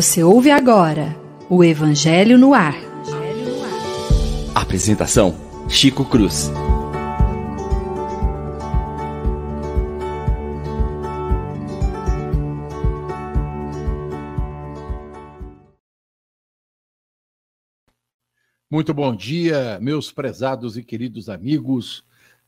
Você ouve agora o Evangelho no Ar. Apresentação: Chico Cruz. Muito bom dia, meus prezados e queridos amigos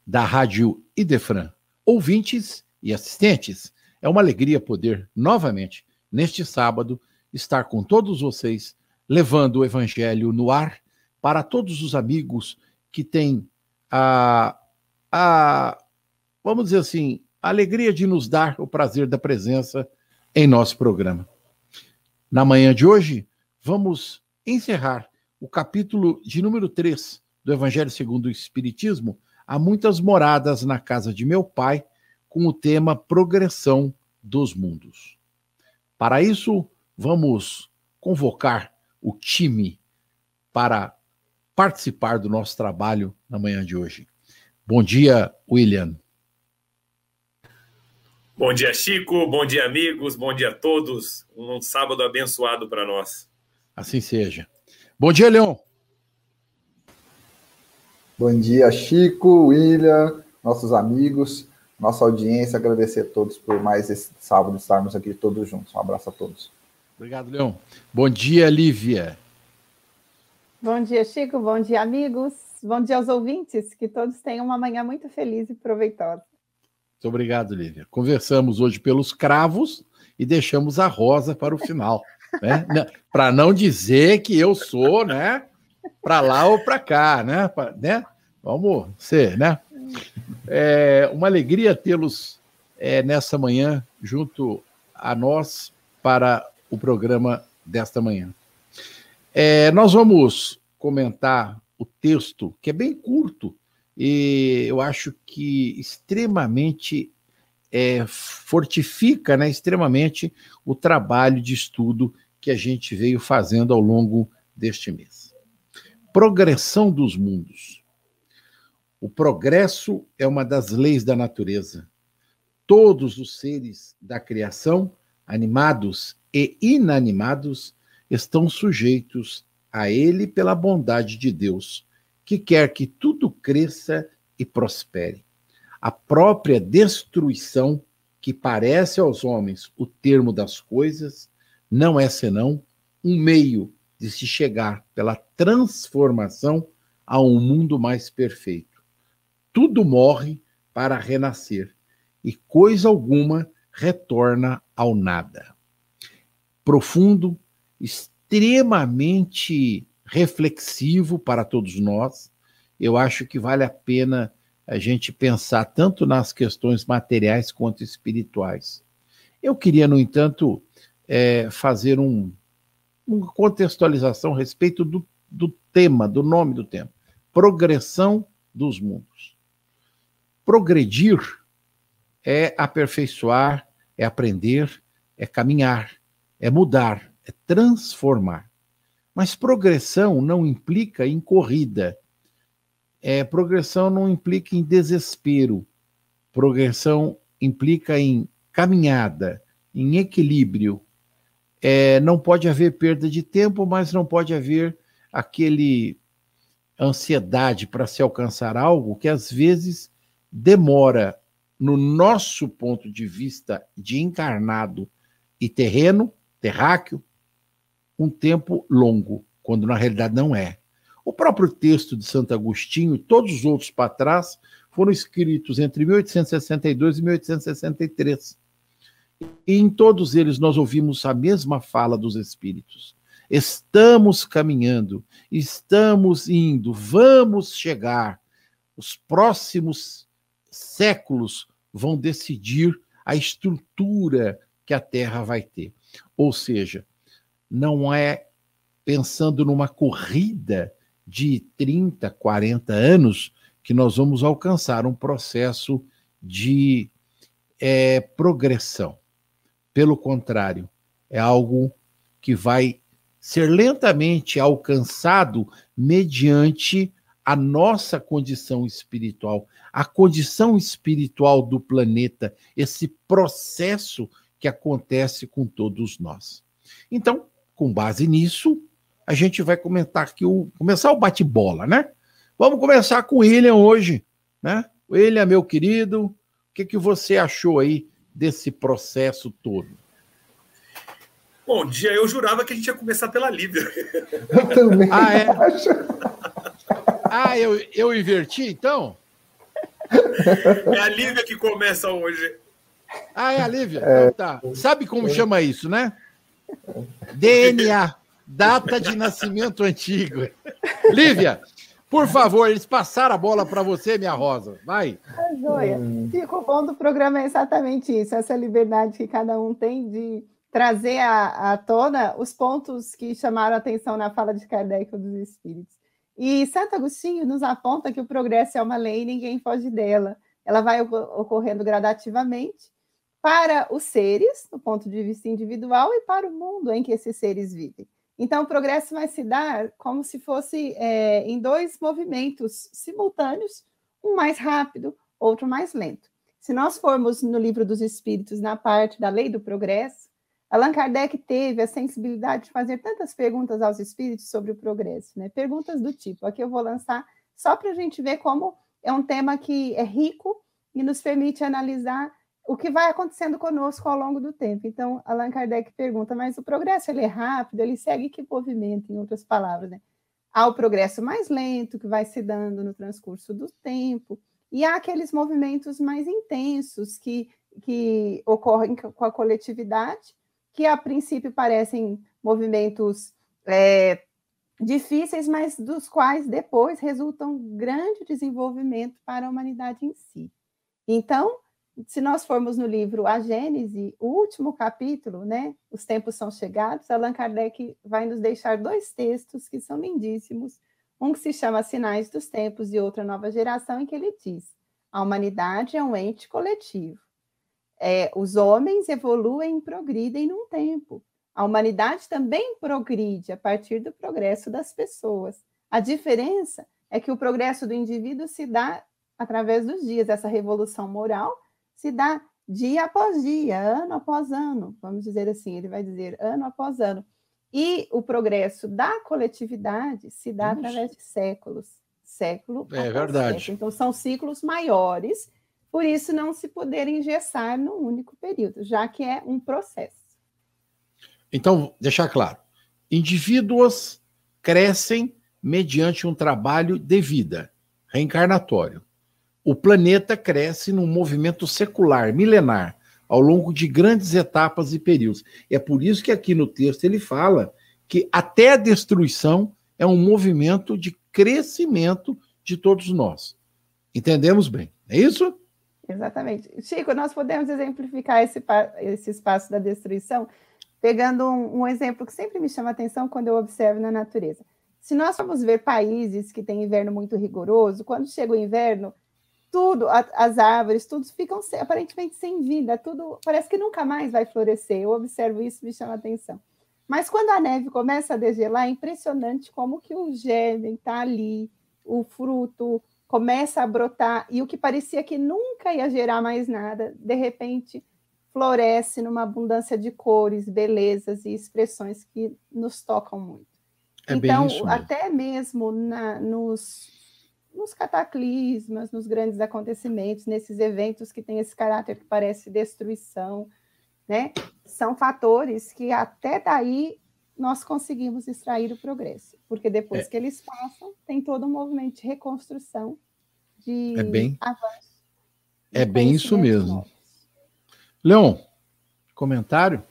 da Rádio Idefran, ouvintes e assistentes. É uma alegria poder novamente, neste sábado, estar com todos vocês, levando o Evangelho no ar para todos os amigos que têm a, a vamos dizer assim, a alegria de nos dar o prazer da presença em nosso programa. Na manhã de hoje, vamos encerrar o capítulo de número 3 do Evangelho segundo o Espiritismo. Há muitas moradas na casa de meu pai, com o tema Progressão dos Mundos. Para isso, vamos convocar o time para participar do nosso trabalho na manhã de hoje. Bom dia, William. Bom dia, Chico. Bom dia, amigos. Bom dia a todos. Um sábado abençoado para nós. Assim seja. Bom dia, Leon. Bom dia, Chico, William, nossos amigos, nossa audiência. Agradecer a todos por mais esse sábado estarmos aqui todos juntos. Um abraço a todos. Obrigado, Leon. Bom dia, Lívia. Bom dia, Chico. Bom dia, amigos. Bom dia aos ouvintes. Que todos tenham uma manhã muito feliz e proveitosa. Muito obrigado, Lívia. Conversamos hoje pelos cravos e deixamos a rosa para o final. né? Para não dizer que eu sou, né? Para lá ou para cá, né? Pra, né? Vamos ser, né? É uma alegria tê-los é, nessa manhã junto a nós para o programa desta manhã. É, nós vamos comentar o texto, que é bem curto, e eu acho que extremamente é, fortifica né, extremamente o trabalho de estudo que a gente veio fazendo ao longo deste mês. Progressão dos mundos. O progresso é uma das leis da natureza. Todos os seres da criação, animados e inanimados estão sujeitos a ele pela bondade de Deus, que quer que tudo cresça e prospere. A própria destruição, que parece aos homens o termo das coisas, não é senão um meio de se chegar pela transformação a um mundo mais perfeito. Tudo morre para renascer e coisa alguma retorna ao nada profundo, extremamente reflexivo para todos nós. Eu acho que vale a pena a gente pensar tanto nas questões materiais quanto espirituais. Eu queria, no entanto, é, fazer um, uma contextualização a respeito do, do tema, do nome do tema: progressão dos mundos. Progredir é aperfeiçoar, é aprender, é caminhar é mudar, é transformar. Mas progressão não implica em corrida. É, progressão não implica em desespero. Progressão implica em caminhada, em equilíbrio. É, não pode haver perda de tempo, mas não pode haver aquele ansiedade para se alcançar algo que às vezes demora, no nosso ponto de vista de encarnado e terreno, terráqueo, um tempo longo, quando na realidade não é. O próprio texto de Santo Agostinho e todos os outros para trás foram escritos entre 1862 e 1863. E em todos eles nós ouvimos a mesma fala dos espíritos. Estamos caminhando, estamos indo, vamos chegar. Os próximos séculos vão decidir a estrutura que a Terra vai ter. Ou seja, não é pensando numa corrida de 30, 40 anos que nós vamos alcançar um processo de é, progressão. Pelo contrário, é algo que vai ser lentamente alcançado mediante a nossa condição espiritual, a condição espiritual do planeta, esse processo que acontece com todos nós. Então, com base nisso, a gente vai comentar aqui o começar o bate-bola, né? Vamos começar com o William hoje, né? William, meu querido, o que, que você achou aí desse processo todo? Bom dia, eu jurava que a gente ia começar pela Lívia. Eu também Ah, é? acho. Ah, eu, eu inverti então? É a Lívia que começa hoje. Ah, é a Lívia? Então tá. Sabe como chama isso, né? DNA, data de nascimento antigo. Lívia, por favor, eles passaram a bola para você, minha rosa. Vai. A joia. Fico bom do programa é exatamente isso, essa liberdade que cada um tem de trazer à, à tona os pontos que chamaram a atenção na fala de Kardec ou dos espíritos. E Santo Agostinho nos aponta que o progresso é uma lei e ninguém foge dela. Ela vai oco- ocorrendo gradativamente para os seres, do ponto de vista individual, e para o mundo em que esses seres vivem. Então, o progresso vai se dar como se fosse é, em dois movimentos simultâneos, um mais rápido, outro mais lento. Se nós formos no livro dos Espíritos, na parte da lei do progresso, Allan Kardec teve a sensibilidade de fazer tantas perguntas aos espíritos sobre o progresso, né? Perguntas do tipo, aqui eu vou lançar só para a gente ver como é um tema que é rico e nos permite analisar o que vai acontecendo conosco ao longo do tempo. Então, Allan Kardec pergunta, mas o progresso ele é rápido, ele segue que movimento, em outras palavras, né? Há o progresso mais lento que vai se dando no transcurso do tempo, e há aqueles movimentos mais intensos que, que ocorrem com a coletividade, que a princípio parecem movimentos é, difíceis, mas dos quais depois resultam grande desenvolvimento para a humanidade em si. Então, se nós formos no livro A Gênese, o último capítulo, né, Os Tempos São Chegados, Allan Kardec vai nos deixar dois textos que são lindíssimos, um que se chama Sinais dos Tempos e outra Nova Geração, em que ele diz: a humanidade é um ente coletivo. É, os homens evoluem e progridem num tempo. A humanidade também progride a partir do progresso das pessoas. A diferença é que o progresso do indivíduo se dá através dos dias, essa revolução moral se dá dia após dia, ano após ano, vamos dizer assim, ele vai dizer ano após ano. E o progresso da coletividade se dá Isso. através de séculos, século É verdade. século. Então são ciclos maiores, por isso não se poder engessar num único período, já que é um processo. Então, deixar claro: indivíduos crescem mediante um trabalho de vida, reencarnatório. O planeta cresce num movimento secular, milenar, ao longo de grandes etapas e períodos. É por isso que aqui no texto ele fala que até a destruição é um movimento de crescimento de todos nós. Entendemos bem? É isso? Exatamente. Chico, nós podemos exemplificar esse, esse espaço da destruição pegando um, um exemplo que sempre me chama atenção quando eu observo na natureza. Se nós formos ver países que têm inverno muito rigoroso, quando chega o inverno, tudo, a- as árvores, tudo ficam aparentemente sem vida, tudo parece que nunca mais vai florescer. Eu observo isso, me chama atenção. Mas quando a neve começa a degelar, é impressionante como que o germe está ali, o fruto começa a brotar, e o que parecia que nunca ia gerar mais nada, de repente floresce numa abundância de cores, belezas e expressões que nos tocam muito. É então, mesmo. até mesmo na- nos, nos cataclismas, nos grandes acontecimentos, nesses eventos que têm esse caráter que parece destruição, né? São fatores que até daí nós conseguimos extrair o progresso, porque depois É. que eles passam, tem todo um movimento de reconstrução, de É bem- avanço. de é bem isso mesmo. novos. Leon, comentário?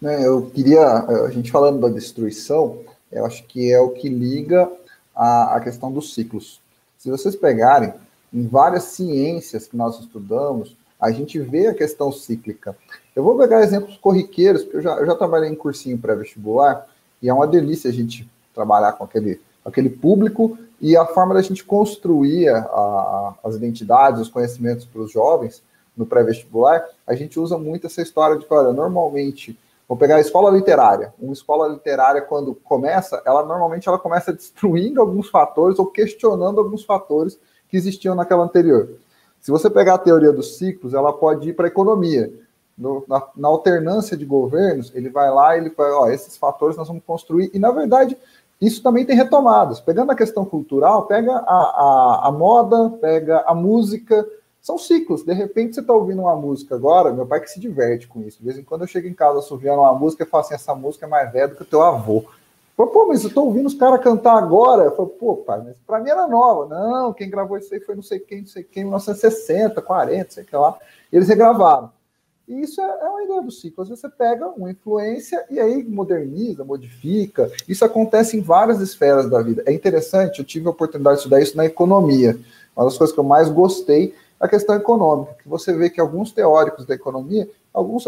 né, eu queria, a gente falando da destruição, eu acho que é o que liga a, a questão dos ciclos. Se vocês pegarem, em várias ciências que nós estudamos, a gente vê a questão cíclica. Eu vou pegar exemplos corriqueiros, porque eu já, eu já trabalhei em cursinho pré-vestibular, e é uma delícia a gente trabalhar com aquele, aquele público e a forma da gente construir a- a- as identidades, os conhecimentos para os jovens no pré-vestibular, a gente usa muito essa história de que, olha, normalmente Vou pegar a escola literária. Uma escola literária, quando começa, ela normalmente ela começa destruindo alguns fatores ou questionando alguns fatores que existiam naquela anterior. Se você pegar a teoria dos ciclos, ela pode ir para a economia. no, na, na, alternância de governos, ele vai lá e ele vai, ó, esses fatores nós vamos construir, e na verdade isso também tem retomadas. Pegando a questão cultural, pega a, a, a moda, pega a música, são ciclos. De repente você está ouvindo uma música agora, meu pai que se diverte com isso. De vez em quando eu chego em casa assoviando uma música e falo assim: essa música é mais velha do que o teu avô. Falo, pô, mas eu tô ouvindo os caras cantar agora. Eu falo, pô, pai, mas pra mim era nova. Não, quem gravou isso aí foi não sei quem, não sei quem, 1960, 40, sei que lá. Eles regravaram. E isso é, é uma ideia do ciclo. Às vezes você pega uma influência e aí moderniza, modifica. Isso acontece em várias esferas da vida. É interessante, eu tive a oportunidade de estudar isso na economia. Uma das coisas que eu mais gostei a questão econômica, que você vê que alguns teóricos da economia, alguns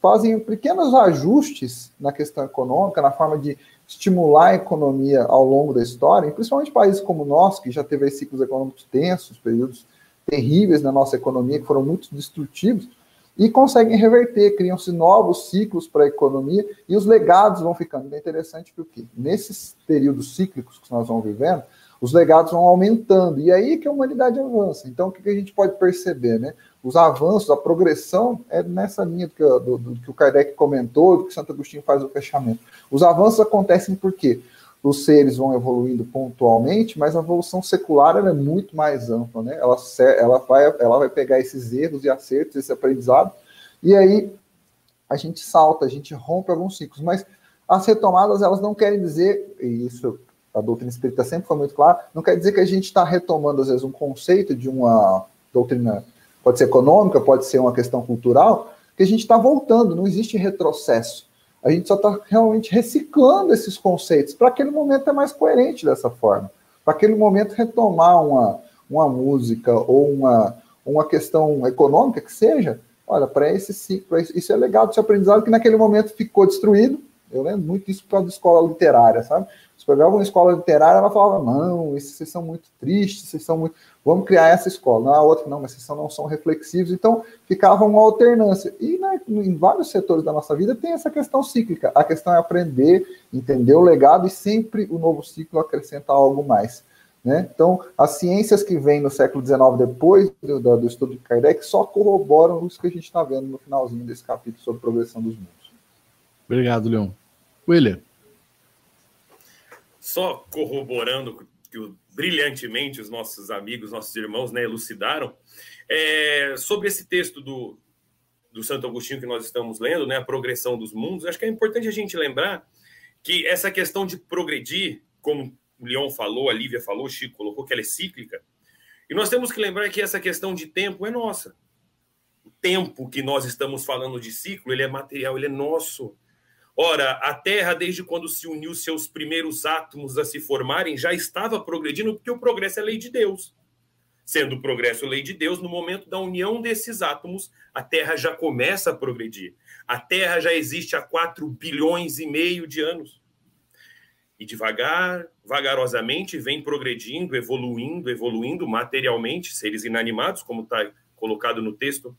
fazem pequenos ajustes na questão econômica, na forma de estimular a economia ao longo da história, e principalmente países como nosso, que já teve ciclos econômicos tensos, períodos terríveis na nossa economia, que foram muito destrutivos, e conseguem reverter, criam-se novos ciclos para a economia e os legados vão ficando. É interessante porque nesses períodos cíclicos que nós vamos vivendo, os legados vão aumentando, e aí que a humanidade avança. Então, o que a gente pode perceber, né? Os avanços, a progressão é nessa linha do que, do, do que o Kardec comentou, do que Santo Agostinho faz o fechamento. Os avanços acontecem porque os seres vão evoluindo pontualmente, mas a evolução secular é muito mais ampla, né? Ela, ela, vai, ela vai pegar esses erros e acertos, esse aprendizado, e aí a gente salta, a gente rompe alguns ciclos, mas as retomadas elas não querem dizer, e isso a doutrina espírita sempre foi muito clara, não quer dizer que a gente está retomando, às vezes, um conceito de uma doutrina, pode ser econômica, pode ser uma questão cultural, que a gente está voltando, não existe retrocesso. A gente só está realmente reciclando esses conceitos. Para aquele momento é mais coerente dessa forma. Para aquele momento retomar uma, uma música ou uma, uma questão econômica que seja, olha, para esse ciclo, isso é legado, esse aprendizado que naquele momento ficou destruído. Eu lembro muito disso por causa da escola literária, sabe? Se pegava uma escola literária, ela falava, não, esses vocês são muito tristes, vocês são muito. Vamos criar essa escola. Na outra, não, mas vocês não são reflexivos. Então, ficava uma alternância. E né, em vários setores da nossa vida tem essa questão cíclica. A questão é aprender, entender o legado e sempre o novo ciclo acrescenta algo mais. Né? Então, as ciências que vêm no século XIX, depois do, do, do estudo de Kardec, só corroboram isso que a gente está vendo no finalzinho desse capítulo sobre progressão dos mundos. Obrigado, Leon. William só corroborando que brilhantemente os nossos amigos, nossos irmãos, né, elucidaram, é, sobre esse texto do, do Santo Agostinho que nós estamos lendo, né, a progressão dos mundos, acho que é importante a gente lembrar que essa questão de progredir, como o Leon falou, a Lívia falou, o Chico colocou que ela é cíclica, e nós temos que lembrar que essa questão de tempo é nossa. O tempo que nós estamos falando de ciclo, ele é material, ele é nosso. Ora, a Terra, desde quando se uniu seus primeiros átomos a se formarem, já estava progredindo, porque o progresso é lei de Deus. Sendo o progresso lei de Deus, no momento da união desses átomos, a Terra já começa a progredir. A Terra já existe há 4 bilhões e meio de anos. E devagar, vagarosamente, vem progredindo, evoluindo, evoluindo materialmente, seres inanimados, como está colocado no texto.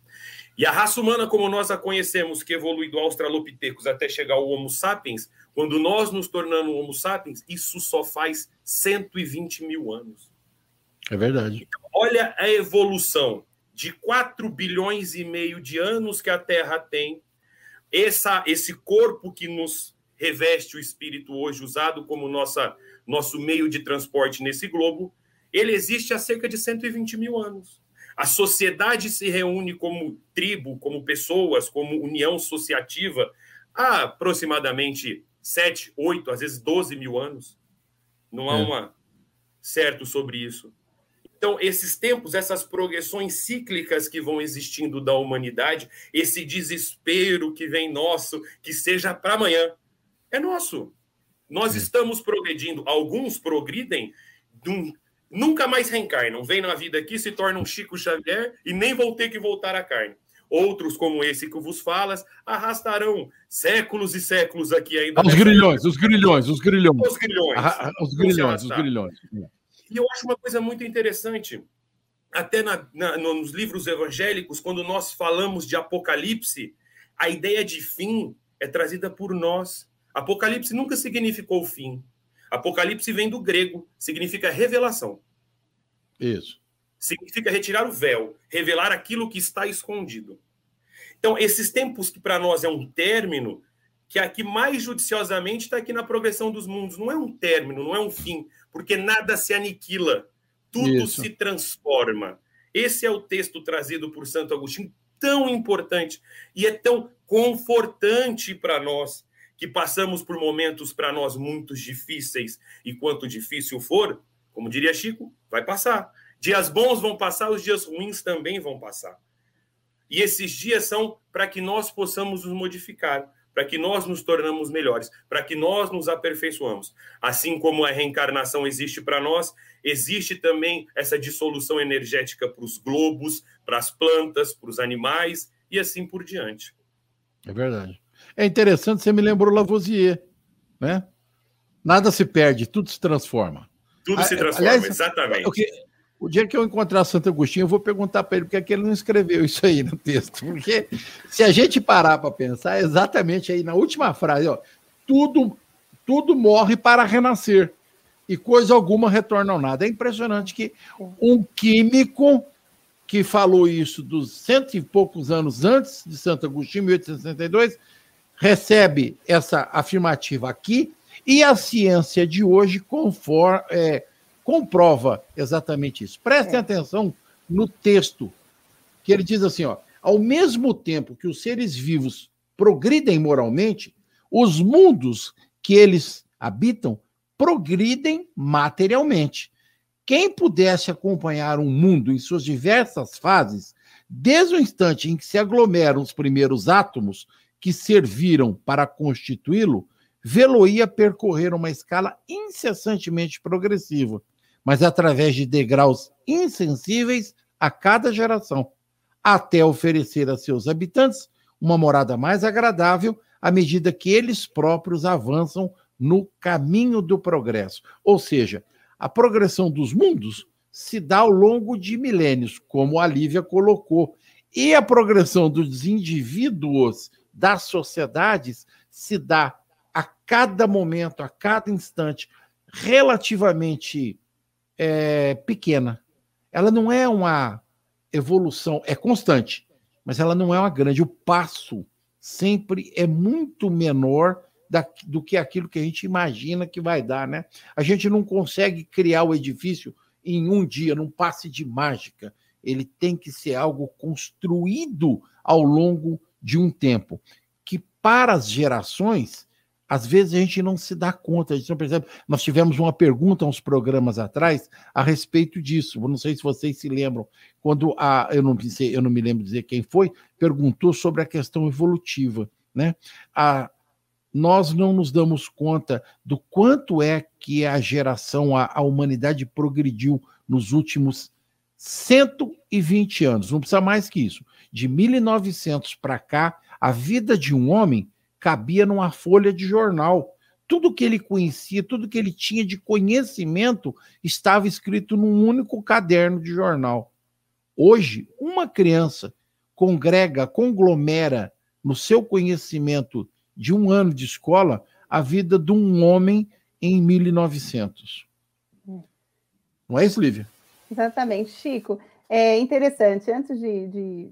E a raça humana, como nós a conhecemos, que evolui do Australopithecus até chegar ao Homo sapiens, quando nós nos tornamos Homo sapiens, isso só faz 120 mil anos. É verdade. Então, olha a evolução de 4 bilhões e meio de anos que a Terra tem, essa, esse corpo que nos reveste o espírito hoje, usado como nossa, nosso meio de transporte nesse globo, ele existe há cerca de 120 mil anos. A sociedade se reúne como tribo, como pessoas, como união associativa há aproximadamente 7, 8, às vezes 12 mil anos. Não há é. uma certo sobre isso. Então, esses tempos, essas progressões cíclicas que vão existindo da humanidade, esse desespero que vem nosso, que seja para amanhã, é nosso. Nós estamos progredindo. Alguns progridem de um nunca mais reencarnam, vem na vida aqui, se tornam Chico Xavier e nem vão ter que voltar à carne. Outros, como esse que vos falas, arrastarão séculos e séculos aqui ainda. Os grilhões, os grilhões, os grilhões. Os grilhões. Ah, os grilhões, os grilhões. E eu acho uma coisa muito interessante, até na, na, nos livros evangélicos, quando nós falamos de Apocalipse, a ideia de fim é trazida por nós. Apocalipse nunca significou fim. Apocalipse vem do grego, significa revelação. Isso. Significa retirar o véu, revelar aquilo que está escondido. Então, esses tempos que para nós é um término, que aqui mais judiciosamente está aqui na progressão dos mundos, não é um término, não é um fim, porque nada se aniquila, tudo Isso. se transforma. Esse é o texto trazido por Santo Agostinho, tão importante e é tão confortante para nós que passamos por momentos para nós muito difíceis e quanto difícil for, como diria Chico, vai passar. Dias bons vão passar, os dias ruins também vão passar. E esses dias são para que nós possamos nos modificar, para que nós nos tornamos melhores, para que nós nos aperfeiçoamos. Assim como a reencarnação existe para nós, existe também essa dissolução energética para os globos, para as plantas, para os animais e assim por diante. É verdade. É interessante, você me lembrou Lavoisier, né? Nada se perde, tudo se transforma. Tudo se transforma, Aliás, exatamente. O que, o dia que eu encontrar Santo Agostinho, eu vou perguntar para ele porque é que ele não escreveu isso aí no texto. Porque se a gente parar para pensar, é exatamente aí na última frase, ó, tudo, tudo morre para renascer e coisa alguma retorna ao nada. É impressionante que um químico que falou isso dos cento e poucos anos antes de Santo Agostinho, 1862, recebe essa afirmativa aqui e a ciência de hoje conforme, é, comprova exatamente isso. Prestem é. atenção no texto, que ele diz assim: ó, ao mesmo tempo que os seres vivos progridem moralmente, os mundos que eles habitam progridem materialmente. Quem pudesse acompanhar um mundo em suas diversas fases, desde o instante em que se aglomeram os primeiros átomos que serviram para constituí-lo, vê-lo-ia percorrer uma escala incessantemente progressiva, mas através de degraus insensíveis a cada geração, até oferecer a seus habitantes uma morada mais agradável à medida que eles próprios avançam no caminho do progresso. Ou seja, a progressão dos mundos se dá ao longo de milênios, como a Lívia colocou, e a progressão dos indivíduos, das sociedades, se dá a cada momento, a cada instante, relativamente é, pequena. Ela não é uma evolução, é constante, mas ela não é uma grande. O passo sempre é muito menor da, do que aquilo que a gente imagina que vai dar, né? A gente não consegue criar o edifício em um dia, num passe de mágica. Ele tem que ser algo construído ao longo de um tempo, que para as gerações às vezes a gente não se dá conta, a gente não percebe. Nós tivemos uma pergunta uns programas atrás a respeito disso. Não sei se vocês se lembram, quando a, eu não sei, eu não me lembro dizer quem foi, perguntou sobre a questão evolutiva, né? A, nós não nos damos conta do quanto é que a geração, a, a humanidade progrediu nos últimos 120 anos, não precisa mais que isso. De 1900 para cá, a vida de um homem cabia numa folha de jornal. Tudo que ele conhecia, tudo que ele tinha de conhecimento estava escrito num único caderno de jornal. Hoje, uma criança congrega, conglomera no seu conhecimento de um ano de escola a vida de um homem em 1900. Não é isso, Lívia? Exatamente, Chico. É interessante, antes de, de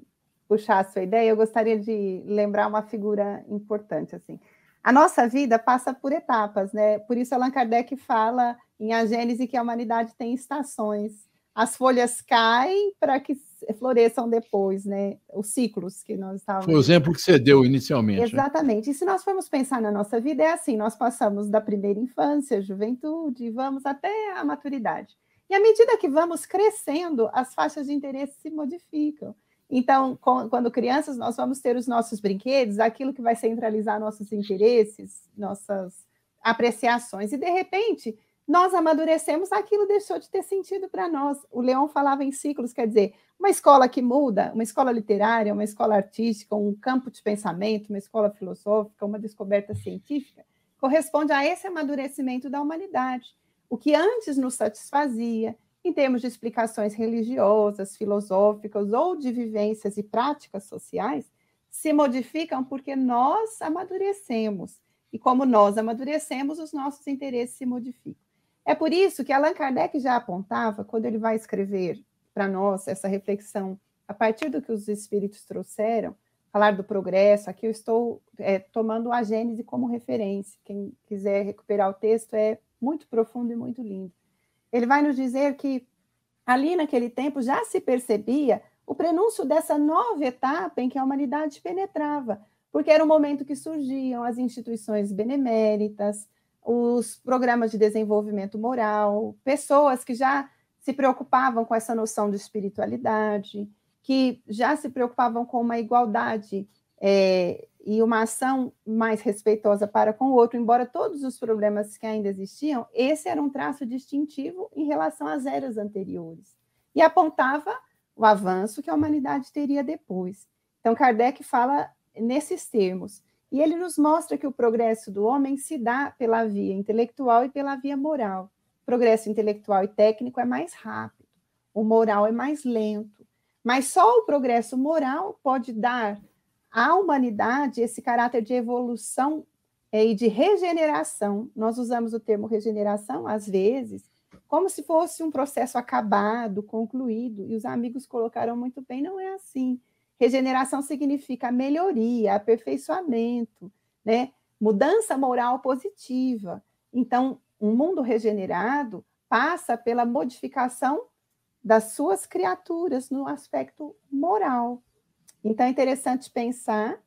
puxar a sua ideia, eu gostaria de lembrar uma figura importante assim. A nossa vida passa por etapas, né? Por isso Allan Kardec fala em A Gênese que a humanidade tem estações. As folhas caem para que floresçam depois, né? Os ciclos que nós estávamos. Foi o exemplo que você deu inicialmente. Né? Exatamente. Né? E se nós formos pensar na nossa vida, é assim: nós passamos da primeira infância, juventude, vamos até a maturidade. E à medida que vamos crescendo, as faixas de interesse se modificam. Então, quando crianças, nós vamos ter os nossos brinquedos, aquilo que vai centralizar nossos interesses, nossas apreciações, e de repente nós amadurecemos, aquilo deixou de ter sentido para nós. O Leão falava em ciclos, quer dizer, uma escola que muda, uma escola literária, uma escola artística, um campo de pensamento, uma escola filosófica, uma descoberta científica, corresponde a esse amadurecimento da humanidade. O que antes nos satisfazia, em termos de explicações religiosas, filosóficas ou de vivências e práticas sociais, se modificam porque nós amadurecemos. E como nós amadurecemos, os nossos interesses se modificam. É por isso que Allan Kardec já apontava, quando ele vai escrever para nós essa reflexão, a partir do que os espíritos trouxeram, falar do progresso, aqui eu estou é, tomando a Gênese como referência. Quem quiser recuperar o texto é muito profundo e muito lindo. Ele vai nos dizer que ali naquele tempo já se percebia o prenúncio dessa nova etapa em que a humanidade penetrava, porque era o momento que surgiam as instituições beneméritas, os programas de desenvolvimento moral, pessoas que já se preocupavam com essa noção de espiritualidade, que já se preocupavam com uma igualdade é, e uma ação mais respeitosa para com o outro, embora todos os problemas que ainda existiam, esse era um traço distintivo em relação às eras anteriores. E apontava o avanço que a humanidade teria depois. Então, Kardec fala nesses termos. E ele nos mostra que o progresso do homem se dá pela via intelectual e pela via moral. O progresso intelectual e técnico é mais rápido, o moral é mais lento. Mas só o progresso moral pode dar à humanidade esse caráter de evolução é, e de regeneração. Nós usamos o termo regeneração, às vezes, como se fosse um processo acabado, concluído, e os amigos colocaram muito bem, não é assim. Regeneração significa melhoria, aperfeiçoamento, né? mudança moral positiva. Então, um mundo regenerado passa pela modificação das suas criaturas no aspecto moral. Então, é interessante pensar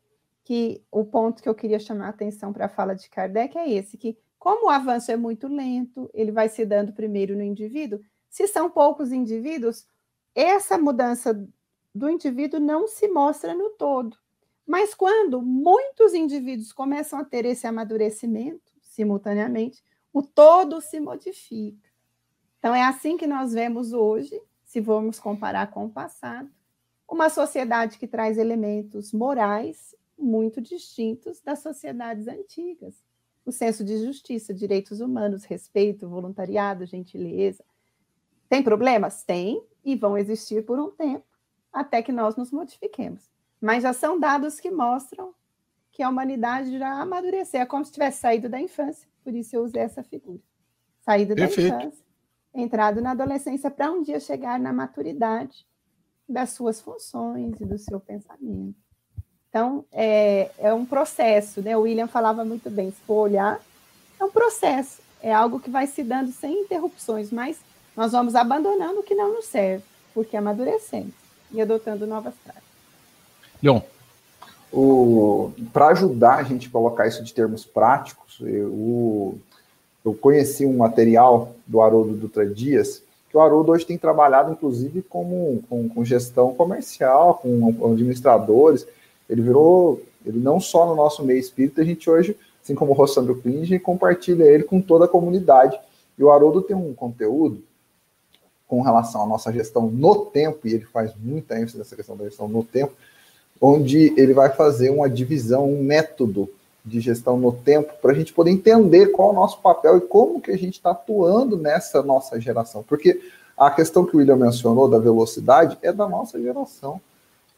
que o ponto que eu queria chamar a atenção para a fala de Kardec é esse, que como o avanço é muito lento, ele vai se dando primeiro no indivíduo, se são poucos indivíduos, essa mudança do indivíduo não se mostra no todo. Mas quando muitos indivíduos começam a ter esse amadurecimento simultaneamente, o todo se modifica. Então, é assim que nós vemos hoje, se formos comparar com o passado, uma sociedade que traz elementos morais muito distintos das sociedades antigas. O senso de justiça, direitos humanos, respeito, voluntariado, gentileza. Tem problemas? Tem, e vão existir por um tempo até que nós nos modifiquemos. Mas já são dados que mostram que a humanidade já amadureceu, é como se tivesse saído da infância, por isso eu usei essa figura. Saído Perfeito. da infância, entrado na adolescência para um dia chegar na maturidade das suas funções e do seu pensamento. Então, é, é um processo, né? O William falava muito bem, se for olhar, é um processo, é algo que vai se dando sem interrupções, mas nós vamos abandonando o que não nos serve, porque amadurecemos e adotando novas práticas. Leon. Para ajudar a gente a colocar isso de termos práticos, eu, eu conheci um material do Haroldo Dutra Dias, que o Haroldo hoje tem trabalhado, inclusive, como, com, com gestão comercial, com administradores. Ele virou, ele não só no nosso meio espírita, a gente hoje, assim como o Rossandro Klinge, compartilha ele com toda a comunidade. E o Haroldo tem um conteúdo com relação à nossa gestão no tempo, e ele faz muita ênfase nessa questão da gestão no tempo, onde ele vai fazer uma divisão, um método de gestão no tempo, para a gente poder entender qual é o nosso papel e como que a gente está atuando nessa nossa geração. Porque a questão que o William mencionou da velocidade é da nossa geração.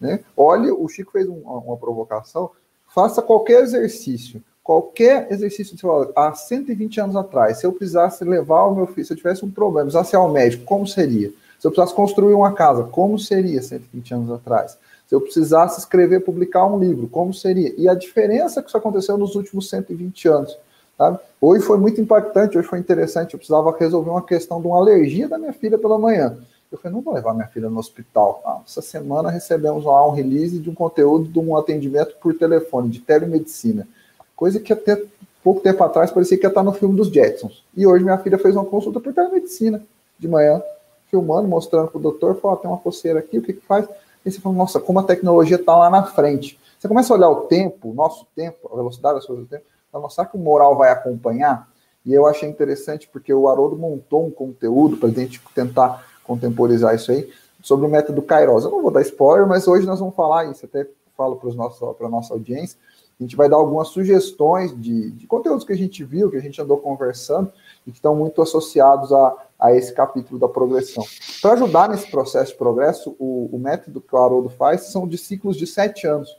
Né? Olha, o Chico fez uma, uma provocação, faça qualquer exercício qualquer exercício de há 120 anos atrás, se eu precisasse levar o meu filho, se eu tivesse um problema, precisasse ir ao médico, como seria? Se eu precisasse construir uma casa, como seria 120 anos atrás? Se eu precisasse escrever, publicar um livro, como seria? E a diferença que isso aconteceu nos últimos 120 anos. Sabe? Hoje foi muito impactante, hoje foi interessante. Eu precisava resolver uma questão de uma alergia da minha filha pela manhã. Eu falei, não vou levar minha filha no hospital. Ah, essa semana recebemos lá um release de um conteúdo de um atendimento por telefone, de telemedicina. Coisa que até pouco tempo atrás parecia que ia estar no filme dos Jetsons. E hoje minha filha fez uma consulta por telemedicina de manhã, filmando, mostrando para o doutor, falou, oh, tem uma coceira aqui, o que que faz? E você fala, nossa, como a tecnologia está lá na frente. Você começa a olhar o tempo, o nosso tempo, a velocidade das coisas do tempo, fala, nossa, será que o moral vai acompanhar? E eu achei interessante porque o Haroldo montou um conteúdo para a gente tentar contemporizar isso aí, sobre o método Kairos. Eu não vou dar spoiler, mas hoje nós vamos falar isso, até falo para a nossa audiência, a gente vai dar algumas sugestões de, de conteúdos que a gente viu, que a gente andou conversando e que estão muito associados a, a esse capítulo da progressão. Para ajudar nesse processo de progresso, o, o, método que o Haroldo faz são de ciclos de sete anos.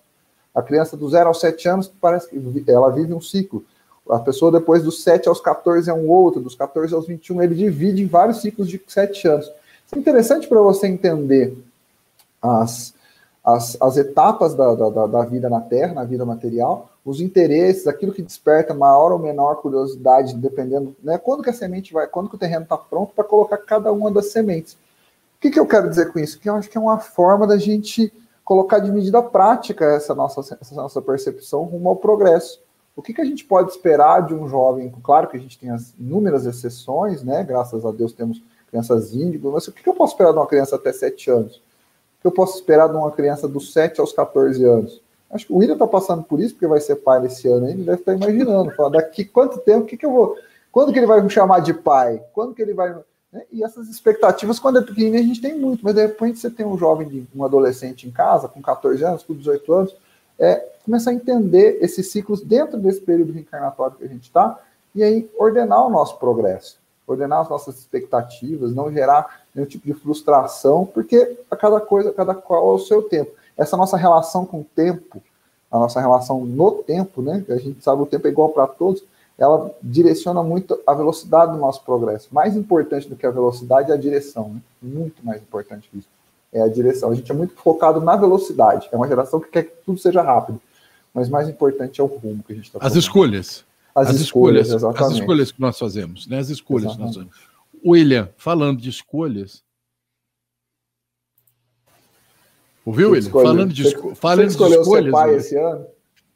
A criança do zero aos sete anos parece que ela vive um ciclo. A pessoa depois dos 7 aos 14 é um outro, dos 14 aos 21 ele divide em vários ciclos de sete anos. Isso é interessante para você entender as, as, as etapas da, da, da vida na Terra, na vida material, os interesses, aquilo que desperta maior ou menor curiosidade, dependendo, né, quando que a semente vai, quando que o terreno está pronto para colocar cada uma das sementes. O que, que eu quero dizer com isso? Que eu acho que é uma forma da gente colocar de medida prática essa nossa, essa nossa percepção rumo ao progresso. O que, que a gente pode esperar de um jovem? Claro que a gente tem as inúmeras exceções, né? Graças a Deus temos crianças índigo, mas o que, que eu posso esperar de uma criança até 7 anos? Que eu posso esperar de uma criança dos 7 aos 14 anos? Acho que o William está passando por isso, porque vai ser pai esse ano ele deve estar tá imaginando, falar, daqui quanto tempo, que, que eu vou. Quando que ele vai me chamar de pai? Quando que ele vai. Né? E essas expectativas, quando é pequenininho, a gente tem muito, mas de repente você tem um jovem, um adolescente em casa, com 14 anos, com 18 anos, é, começar a entender esses ciclos dentro desse período reencarnatório que a gente está, e aí ordenar o nosso progresso, ordenar as nossas expectativas, não gerar nenhum tipo de frustração, porque a cada coisa, a cada qual é o seu tempo essa nossa relação com o tempo, a nossa relação no tempo, né? A gente sabe o tempo é igual para todos, ela direciona muito a velocidade do nosso progresso. Mais importante do que a velocidade é a direção, né? Muito mais importante que isso. É a direção. A gente é muito focado na velocidade. É uma geração que quer que tudo seja rápido. Mas mais importante é o rumo que a gente está As escolhas. As, as escolhas, escolhas As escolhas que nós fazemos, né? As escolhas exatamente. que nós fazemos. William, falando de escolhas, Ouviu ele? Falando de, esco falando você de escolhas. Ser pai né? esse ano?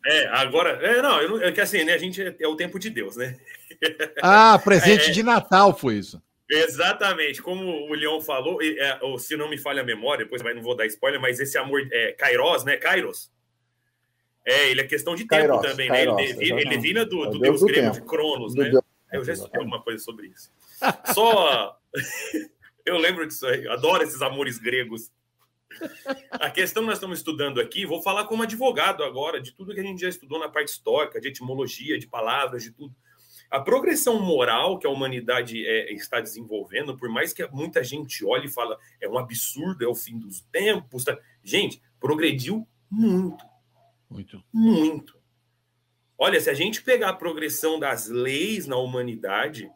É, agora. É, não, eu não, é que assim, né? A gente é, é o tempo de Deus, né? Ah, presente é, de Natal foi isso. Exatamente, como o Leão falou, é, ou, se não me falha a memória, depois vai, não vou dar spoiler, mas esse amor é Kairos, né? Kairos. É, ele é questão de tempo Kairos, também, Kairos, né? Ele, ele, ele vira do, do Deus, Deus grego de Cronos, né? Deus. Eu já estudei alguma coisa sobre isso. Só. eu lembro disso aí, adoro esses amores gregos. A questão que nós estamos estudando aqui, vou falar como advogado agora, de tudo que a gente já estudou na parte histórica, de etimologia, de palavras, de tudo. A progressão moral que a humanidade é, está desenvolvendo, por mais que muita gente olhe e fala é um absurdo, é o fim dos tempos, tá? gente, progrediu muito. Muito. Muito. Olha, se a gente pegar a progressão das leis na humanidade,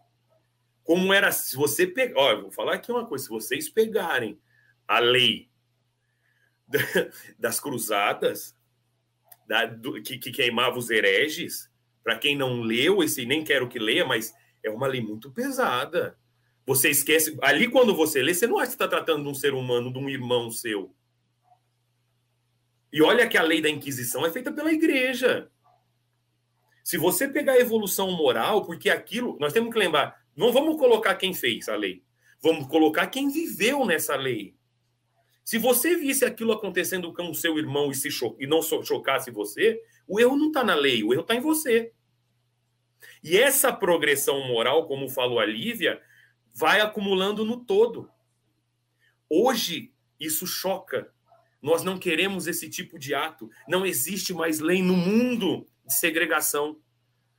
como era, se você pegar, olha, vou falar aqui uma coisa, se vocês pegarem a lei das cruzadas, da, do, que, que, queimava os hereges. Para quem não leu, esse nem quero que leia, mas é uma lei muito pesada. Você esquece. Ali, quando você lê, você não acha que está tratando de um ser humano, de um irmão seu. E olha que a lei da Inquisição é feita pela igreja. Se você pegar a evolução moral, porque aquilo. Nós temos que lembrar. Não vamos colocar quem fez a lei. Vamos colocar quem viveu nessa lei. Se você visse aquilo acontecendo com o seu irmão e, se cho e não chocasse você, o erro não está na lei, o erro está em você. E essa progressão moral, como falou a Lívia, vai acumulando no todo. Hoje, isso choca. Nós não queremos esse tipo de ato. Não existe mais lei no mundo de segregação.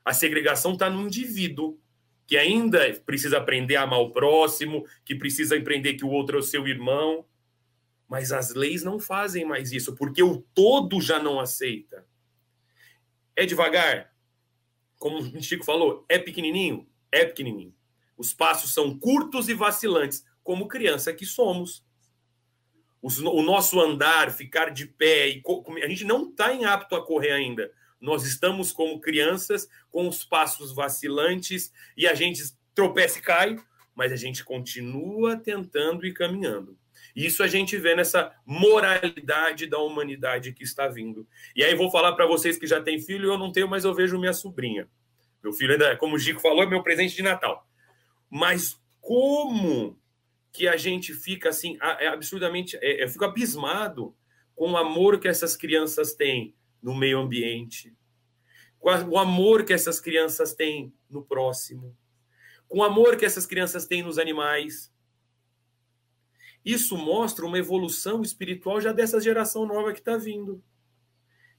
A segregação está no indivíduo, que ainda precisa aprender a amar o próximo, que precisa aprender que o outro é o seu irmão. Mas as leis não fazem mais isso, porque o todo já não aceita. É devagar? Como o Chico falou, é pequenininho? É pequenininho. Os passos são curtos e vacilantes, como criança que somos. O nosso andar, ficar de pé, e a gente não está em apto a correr ainda. Nós estamos como crianças, com os passos vacilantes, e a gente tropeça e cai, mas a gente continua tentando e caminhando. Isso a gente vê nessa moralidade da humanidade que está vindo. E aí vou falar para vocês que já têm filho, eu não tenho, mas eu vejo minha sobrinha. Meu filho ainda, como o Gico falou, é meu presente de Natal. Mas como que a gente fica assim, é absurdamente, é, eu fico abismado com o amor que essas crianças têm no meio ambiente, com o amor que essas crianças têm no próximo, com o amor que essas crianças têm nos animais, isso mostra uma evolução espiritual já dessa geração nova que está vindo.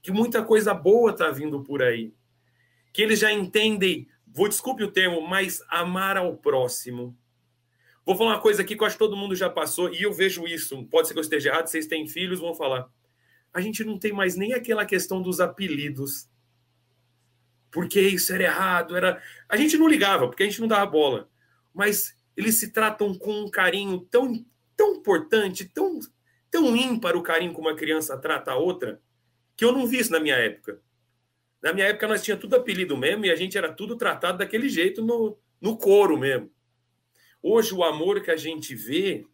Que muita coisa boa está vindo por aí. Que eles já entendem, vou desculpe o termo, mas amar ao próximo. Vou falar uma coisa aqui que eu acho que todo mundo já passou, e eu vejo isso. Pode ser que eu esteja errado, vocês têm filhos, vão falar. A gente não tem mais nem aquela questão dos apelidos. Porque isso era errado, era. A gente não ligava, porque a gente não dava bola. Mas eles se tratam com um carinho tão tão importante, tão, tão ímpar o carinho que uma criança trata a outra, que eu não vi isso na minha época. Na minha época nós tinha tudo apelido mesmo e a gente era tudo tratado daquele jeito no, no couro mesmo. Hoje o amor que a gente vê,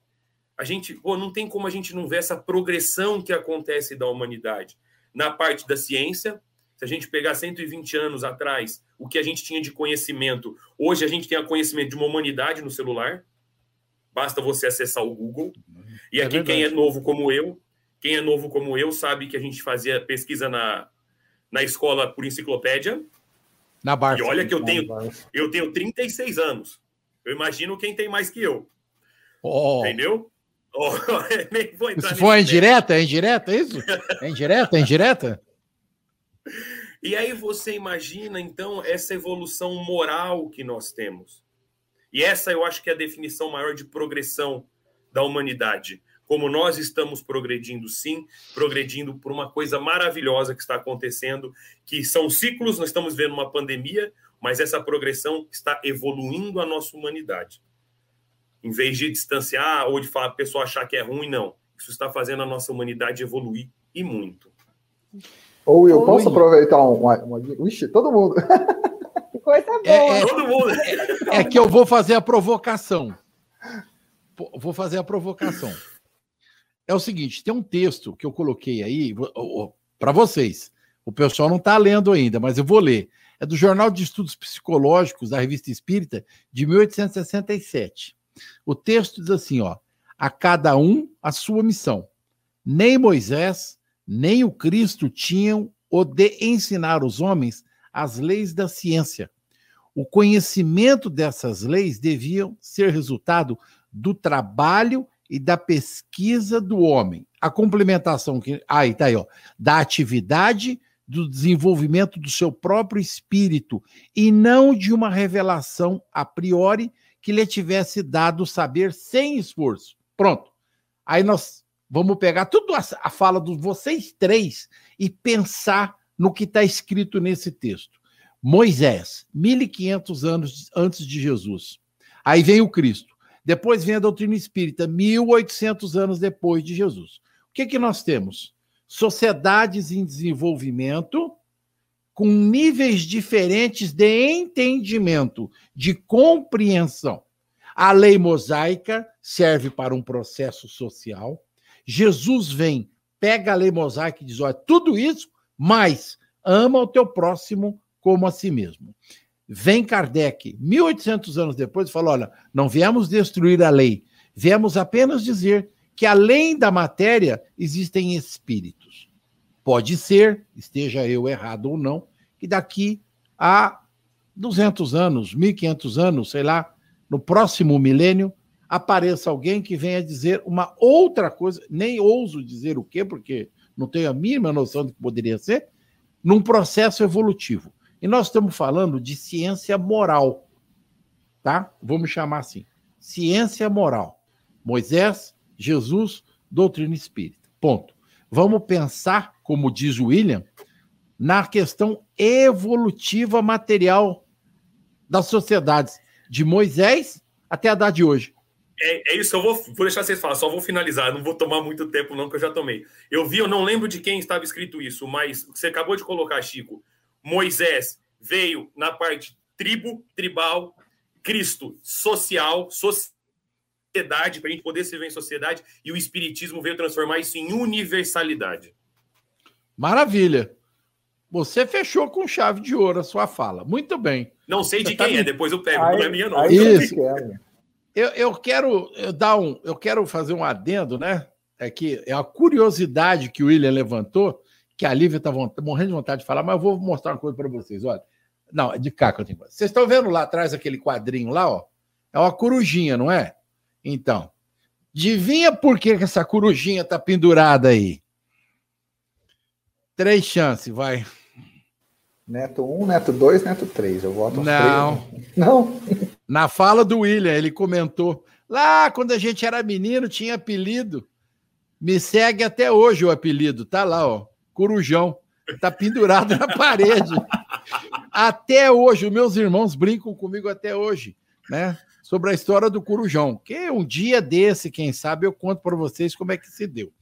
a gente, pô, não tem como a gente não ver essa progressão que acontece da humanidade. Na parte da ciência, se a gente pegar 120 anos atrás, o que a gente tinha de conhecimento, hoje a gente tem a conhecimento de uma humanidade no celular. Basta você acessar o Google. E é aqui é quem é novo como eu, quem é novo como eu sabe que a gente fazia pesquisa na, na escola por enciclopédia. Na Barça. E olha que eu tenho, eu tenho 36 anos. Eu imagino quem tem mais que eu. Oh. Entendeu? Oh, Se for indireta, é indireta, é isso? É indireta, é indireta? E aí você imagina, então, essa evolução moral que nós temos. E essa eu acho que é a definição maior de progressão da humanidade como nós estamos progredindo, sim, progredindo por uma coisa maravilhosa que está acontecendo, que são ciclos, nós estamos vendo uma pandemia, mas essa progressão está evoluindo a nossa humanidade. Em vez de distanciar ou de falar a pessoa achar que é ruim, não. Isso está fazendo a nossa humanidade evoluir e muito. Ou eu posso aproveitar uma, uma... Ixi, todo mundo. Coisa boa. É, é, todo mundo. É, é que eu vou fazer a provocação. Vou fazer a provocação é o seguinte: tem um texto que eu coloquei aí para vocês. O pessoal não está lendo ainda, mas eu vou ler. É do Jornal de Estudos Psicológicos da Revista Espírita, de 1867. O texto diz assim: ó, a cada um a sua missão. Nem Moisés, nem o Cristo tinham o de ensinar os homens as leis da ciência. O conhecimento dessas leis deviam ser resultado do trabalho e da pesquisa do homem. A complementação que aí tá aí, ó, da atividade do desenvolvimento do seu próprio espírito e não de uma revelação a priori que lhe tivesse dado saber sem esforço. Pronto. Aí nós vamos pegar tudo a, a fala dos vocês três e pensar no que está escrito nesse texto. Moisés, 1500 anos antes de Jesus. Aí vem o Cristo. Depois vem a doutrina espírita, 1800 anos depois de Jesus. O que, que nós temos? Sociedades em desenvolvimento com níveis diferentes de entendimento, de compreensão. A lei mosaica serve para um processo social. Jesus vem, pega a lei mosaica e diz: olha, tudo isso, mas ama o teu próximo como a si mesmo. Vem Kardec, 1800 anos depois, e fala: olha, não viemos destruir a lei, viemos apenas dizer que além da matéria existem espíritos. Pode ser, esteja eu errado ou não, que daqui a 200 anos, 1500 anos, sei lá, no próximo milênio, apareça alguém que venha dizer uma outra coisa, nem ouso dizer o quê, porque não tenho a mínima noção do que poderia ser, num processo evolutivo. E nós estamos falando de ciência moral, tá? Vamos chamar assim. Ciência moral. Moisés, Jesus, doutrina espírita. Ponto. Vamos pensar, como diz William, na questão evolutiva material das sociedades, de Moisés até a data de hoje. É, é, isso, eu vou, vou deixar vocês falar, só vou finalizar, não vou tomar muito tempo, não, que eu já tomei. Eu vi, eu não lembro de quem estava escrito isso, mas você acabou de colocar, Chico. Moisés veio na parte tribo, tribal, Cristo, social, sociedade, para a gente poder se ver em sociedade, e o Espiritismo veio transformar isso em universalidade. Maravilha. Você fechou com chave de ouro a sua fala. Muito bem. Não sei Você de tá quem é, depois eu pego, aí, não é minha, não. Isso. Eu, eu quero eu dar um, eu quero fazer um adendo, né? É que é a curiosidade que o William levantou que a Lívia está morrendo de vontade de falar, mas eu vou mostrar uma coisa para vocês. Olha, não, é de cá que eu tenho. Vocês estão vendo lá atrás aquele quadrinho lá, ó? É uma corujinha, não é? Então, adivinha por que essa corujinha está pendurada aí? Três chances, vai. Neto 1, um, Neto 2, Neto 3. Eu voto Não. Três. Não. Na fala do William, ele comentou. Lá, quando a gente era menino, tinha apelido. Me segue até hoje o apelido. Tá lá, ó corujão. Está pendurado na parede. Até hoje, os meus irmãos brincam comigo até hoje, né? Sobre a história do Corujão, que um dia desse, quem sabe, eu conto para vocês como é que se deu.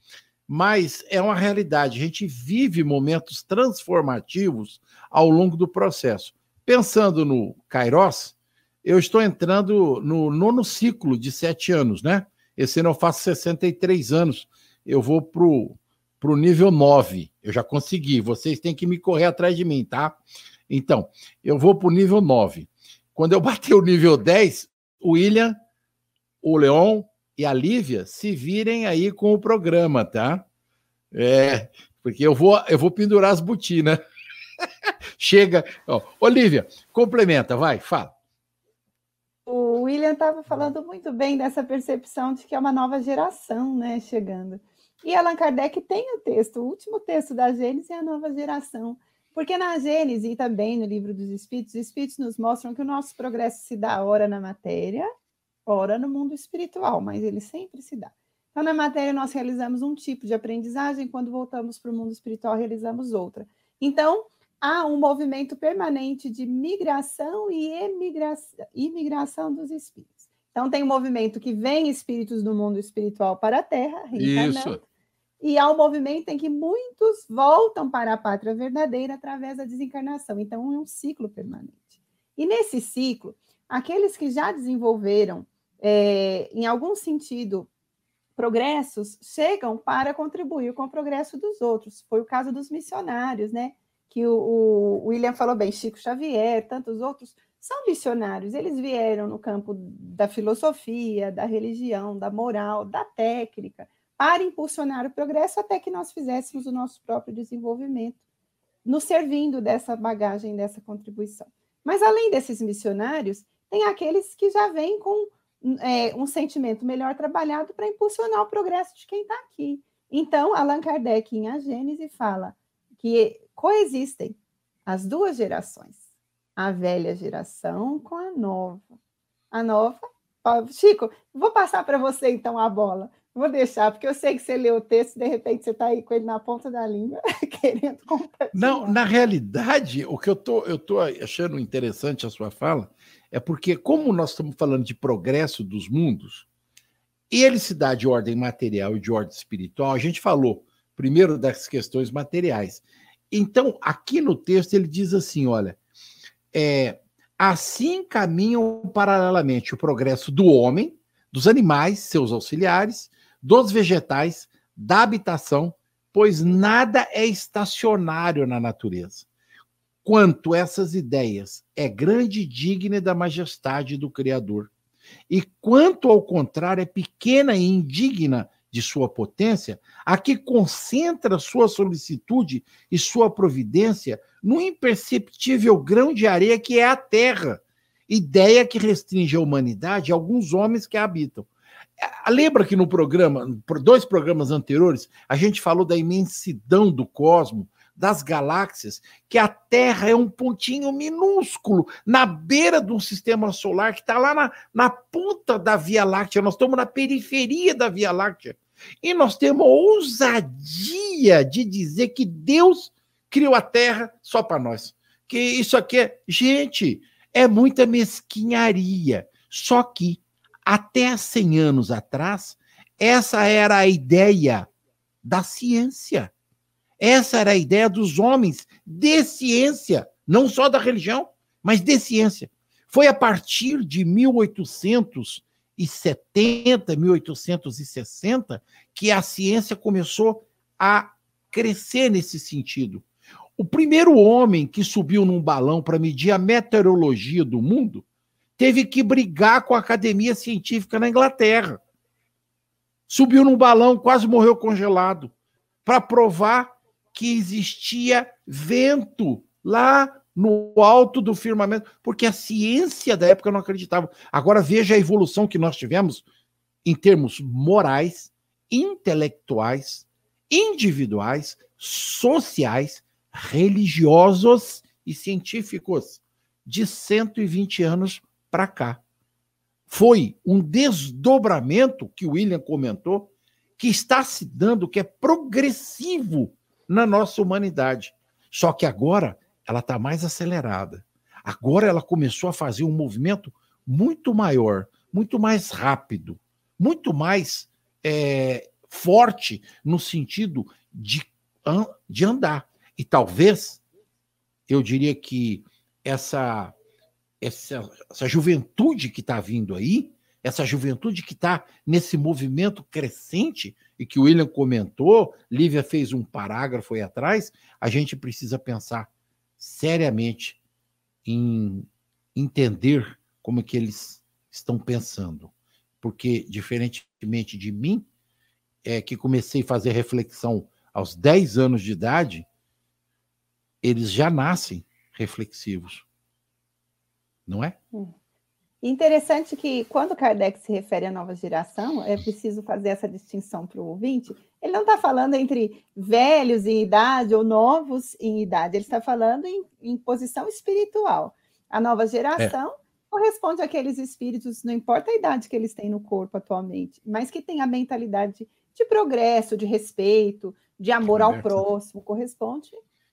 Mas é uma realidade, a gente vive momentos transformativos ao longo do processo. Pensando no Kairos, eu estou entrando no nono ciclo de sete anos, né? Esse ano eu faço 63 anos, eu vou para o nível 9, eu já consegui, vocês têm que me correr atrás de mim, tá? Então, eu vou para o nível 9. Quando eu bater o nível 10, o William, o Leon e a Lívia se virem aí com o programa, tá? É, porque eu vou, eu vou pendurar as botinas. Chega. Ó, Olivia, complementa, vai, fala. O William estava falando muito bem dessa percepção de que é uma nova geração né, chegando. E Allan Kardec tem o texto, o último texto da Gênesis é a nova geração. Porque na Gênesis e também no livro dos Espíritos, os Espíritos nos mostram que o nosso progresso se dá ora na matéria, ora no mundo espiritual, mas ele sempre se dá. Então, na matéria, nós realizamos um tipo de aprendizagem, quando voltamos para o mundo espiritual, realizamos outra. Então, há um movimento permanente de migração e imigração dos espíritos. Então, tem um movimento que vem espíritos do mundo espiritual para a Terra. Isso. E há um movimento em que muitos voltam para a pátria verdadeira através da desencarnação. Então, é um ciclo permanente. E nesse ciclo, aqueles que já desenvolveram, é, em algum sentido, progressos, chegam para contribuir com o progresso dos outros. Foi o caso dos missionários, né? Que o, o William falou bem, Chico Xavier, tantos outros, são missionários. Eles vieram no campo da filosofia, da religião, da moral, da técnica, para impulsionar o progresso até que nós fizéssemos o nosso próprio desenvolvimento, nos servindo dessa bagagem, dessa contribuição. Mas além desses missionários, tem aqueles que já vêm com é, um sentimento melhor trabalhado para impulsionar o progresso de quem está aqui. Então, Allan Kardec, em A Gênese, fala que coexistem as duas gerações, a velha geração com a nova. A nova. Chico, vou passar para você então a bola. Vou deixar, porque eu sei que você leu o texto, de repente você está aí com ele na ponta da língua, querendo compartilhar. Não, na realidade, o que eu tô, tô achando interessante a sua fala é porque, como nós estamos falando de progresso dos mundos, ele se dá de ordem material e de ordem espiritual, a gente falou primeiro das questões materiais. Então, aqui no texto, ele diz assim: olha, é, assim caminham paralelamente o progresso do homem, dos animais, seus auxiliares, dos vegetais, da habitação, pois nada é estacionário na natureza. Quanto essas ideias é grande e digna da majestade do Criador, e quanto ao contrário é pequena e indigna de sua potência, a que concentra sua solicitude e sua providência no imperceptível grão de areia que é a terra, ideia que restringe a humanidade a alguns homens que a habitam. Lembra que no programa, dois programas anteriores, a gente falou da imensidão do cosmos, das galáxias, que a Terra é um pontinho minúsculo na beira de um sistema solar que está lá na, na ponta da Via Láctea. Nós estamos na periferia da Via Láctea. E nós temos a ousadia de dizer que Deus criou a Terra só para nós. Que isso aqui é. Gente, é muita mesquinharia. Só que até 100 anos atrás, essa era a ideia da ciência. Essa era a ideia dos homens de ciência, não só da religião, mas de ciência. Foi a partir de 1870, 1860, que a ciência começou a crescer nesse sentido. O primeiro homem que subiu num balão para medir a meteorologia do mundo teve que brigar com a academia científica na Inglaterra. Subiu num balão, quase morreu congelado, para provar que existia vento lá no alto do firmamento, porque a ciência da época não acreditava. Agora veja a evolução que nós tivemos em termos morais, intelectuais, individuais, sociais, religiosos e científicos de 120 anos para cá. Foi um desdobramento que o William comentou, que está se dando, que é progressivo na nossa humanidade. Só que agora ela está mais acelerada. Agora ela começou a fazer um movimento muito maior, muito mais rápido, muito mais é, forte no sentido de, de andar. E talvez, eu diria que essa, essa, essa juventude que está vindo aí, essa juventude que está nesse movimento crescente, e que o William comentou, Lívia fez um parágrafo aí atrás, a gente precisa pensar seriamente em entender como é que eles estão pensando. Porque, diferentemente de mim, é que comecei a fazer reflexão aos 10 anos de idade, eles já nascem reflexivos. Não é? Hum. Interessante que, quando Kardec se refere à nova geração, é preciso fazer essa distinção para o ouvinte. Ele não está falando entre velhos em idade ou novos em idade, ele está falando em, em, posição espiritual. A nova geração é. corresponde àqueles espíritos, não importa a idade que eles têm no corpo atualmente, mas que têm a mentalidade de progresso, de respeito, de amor ao próximo, corresponde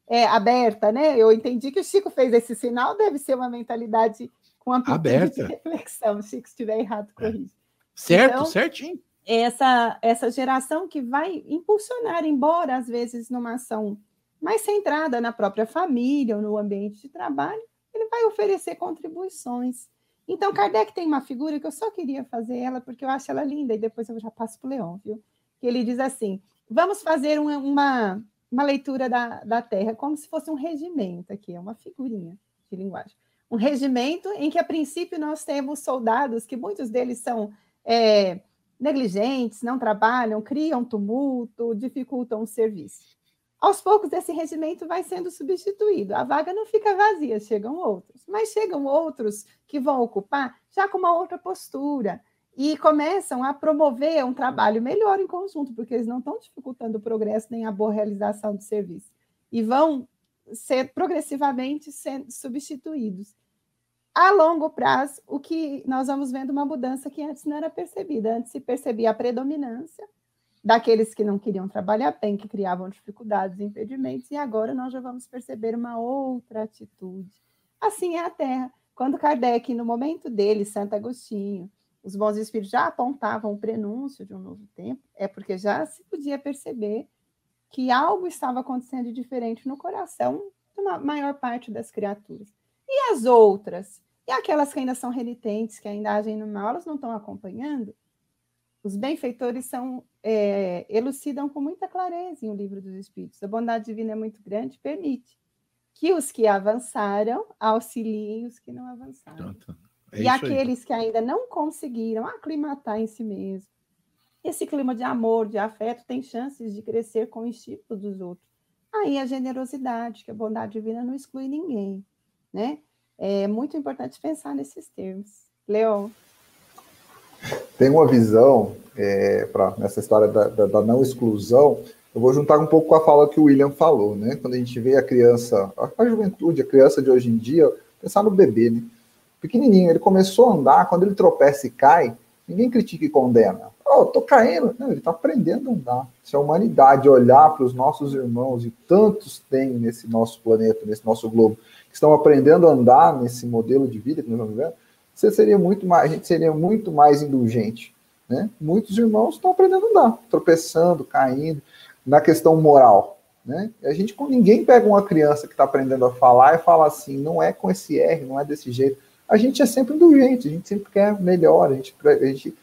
é, aberta, né? Eu entendi que o Chico fez esse sinal, deve ser uma mentalidade com amplitude Aberta. de reflexão. Se estiver errado, é. corrija. Certo, então, certinho. Essa, essa geração que vai impulsionar, embora às vezes numa ação mais centrada na própria família ou no ambiente de trabalho, ele vai oferecer contribuições. Então, Kardec tem uma figura que eu só queria fazer ela porque eu acho ela linda e depois eu já passo para o Leon, viu? Que ele diz assim: vamos fazer uma, uma, uma leitura da, da Terra como se fosse um regimento aqui, é uma figurinha de linguagem um regimento em que, a princípio, nós temos soldados que muitos deles são é, negligentes, não trabalham, criam tumulto, dificultam o serviço. Aos poucos, esse regimento vai sendo substituído. A vaga não fica vazia, chegam outros. Mas chegam outros que vão ocupar já com uma outra postura e começam a promover um trabalho melhor em conjunto, porque eles não estão dificultando o progresso nem a boa realização do serviço. E vão ser progressivamente sendo substituídos. A longo prazo, o que nós vamos vendo uma mudança que antes não era percebida. Antes se percebia a predominância daqueles que não queriam trabalhar bem, que criavam dificuldades e impedimentos, e agora nós já vamos perceber uma outra atitude. Assim é a Terra. Quando Kardec, no momento dele, Santo Agostinho, os bons espíritos já apontavam o prenúncio de um novo tempo, é porque já se podia perceber que algo estava acontecendo diferente no coração da maior parte das criaturas. E as outras? E aquelas que ainda são renitentes, que ainda agem no mal, elas não estão acompanhando? Os benfeitores são, é, elucidam com muita clareza em o livro dos Espíritos. A bondade divina é muito grande, permite que os que avançaram auxiliem os que não avançaram. É e aqueles aí. que ainda não conseguiram aclimatar em si mesmo, esse clima de amor, de afeto, tem chances de crescer com o estímulo dos outros. Aí a generosidade, que a bondade divina não exclui ninguém, né? É muito importante pensar nesses termos. Leon. Tem uma visão é, para nessa história da, da, da, não exclusão. Eu vou juntar um pouco com a fala que o William falou, né? Quando a gente vê a criança, a, a juventude, a criança de hoje em dia, pensar no bebê, né? Pequenininho, ele começou a andar, quando ele tropeça e cai, ninguém critica e condena oh, tô caindo. Não, ele está aprendendo a andar. Se a humanidade olhar para os nossos irmãos, e tantos tem nesse nosso planeta, nesse nosso globo, que estão aprendendo a andar nesse modelo de vida que nós estamos vivendo, você seria muito mais, a gente seria muito mais indulgente. Né? Muitos irmãos estão aprendendo a andar, tropeçando, caindo, na questão moral. Né? A gente, ninguém pega uma criança que está aprendendo a falar e fala assim, não é com esse R, não é desse jeito. A gente é sempre indulgente, a gente sempre quer melhor, a gente, a gente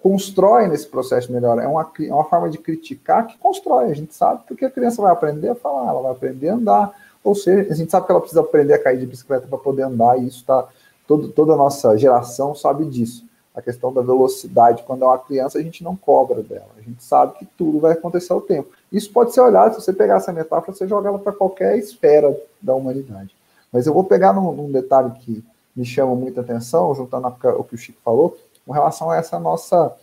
constrói nesse processo de melhora. É uma, é uma forma de criticar que constrói. A gente sabe porque a criança vai aprender a falar, ela vai aprender a andar. Ou seja, a gente sabe que ela precisa aprender a cair de bicicleta para poder andar, e isso está. Toda a nossa geração sabe disso. A questão da velocidade, quando é uma criança, a gente não cobra dela. A gente sabe que tudo vai acontecer ao tempo. Isso pode ser olhado, se você pegar essa metáfora, você joga ela para qualquer esfera da humanidade. Mas eu vou pegar num, num detalhe que me chama muita atenção, juntando o que o Chico falou, com relação a essa nossa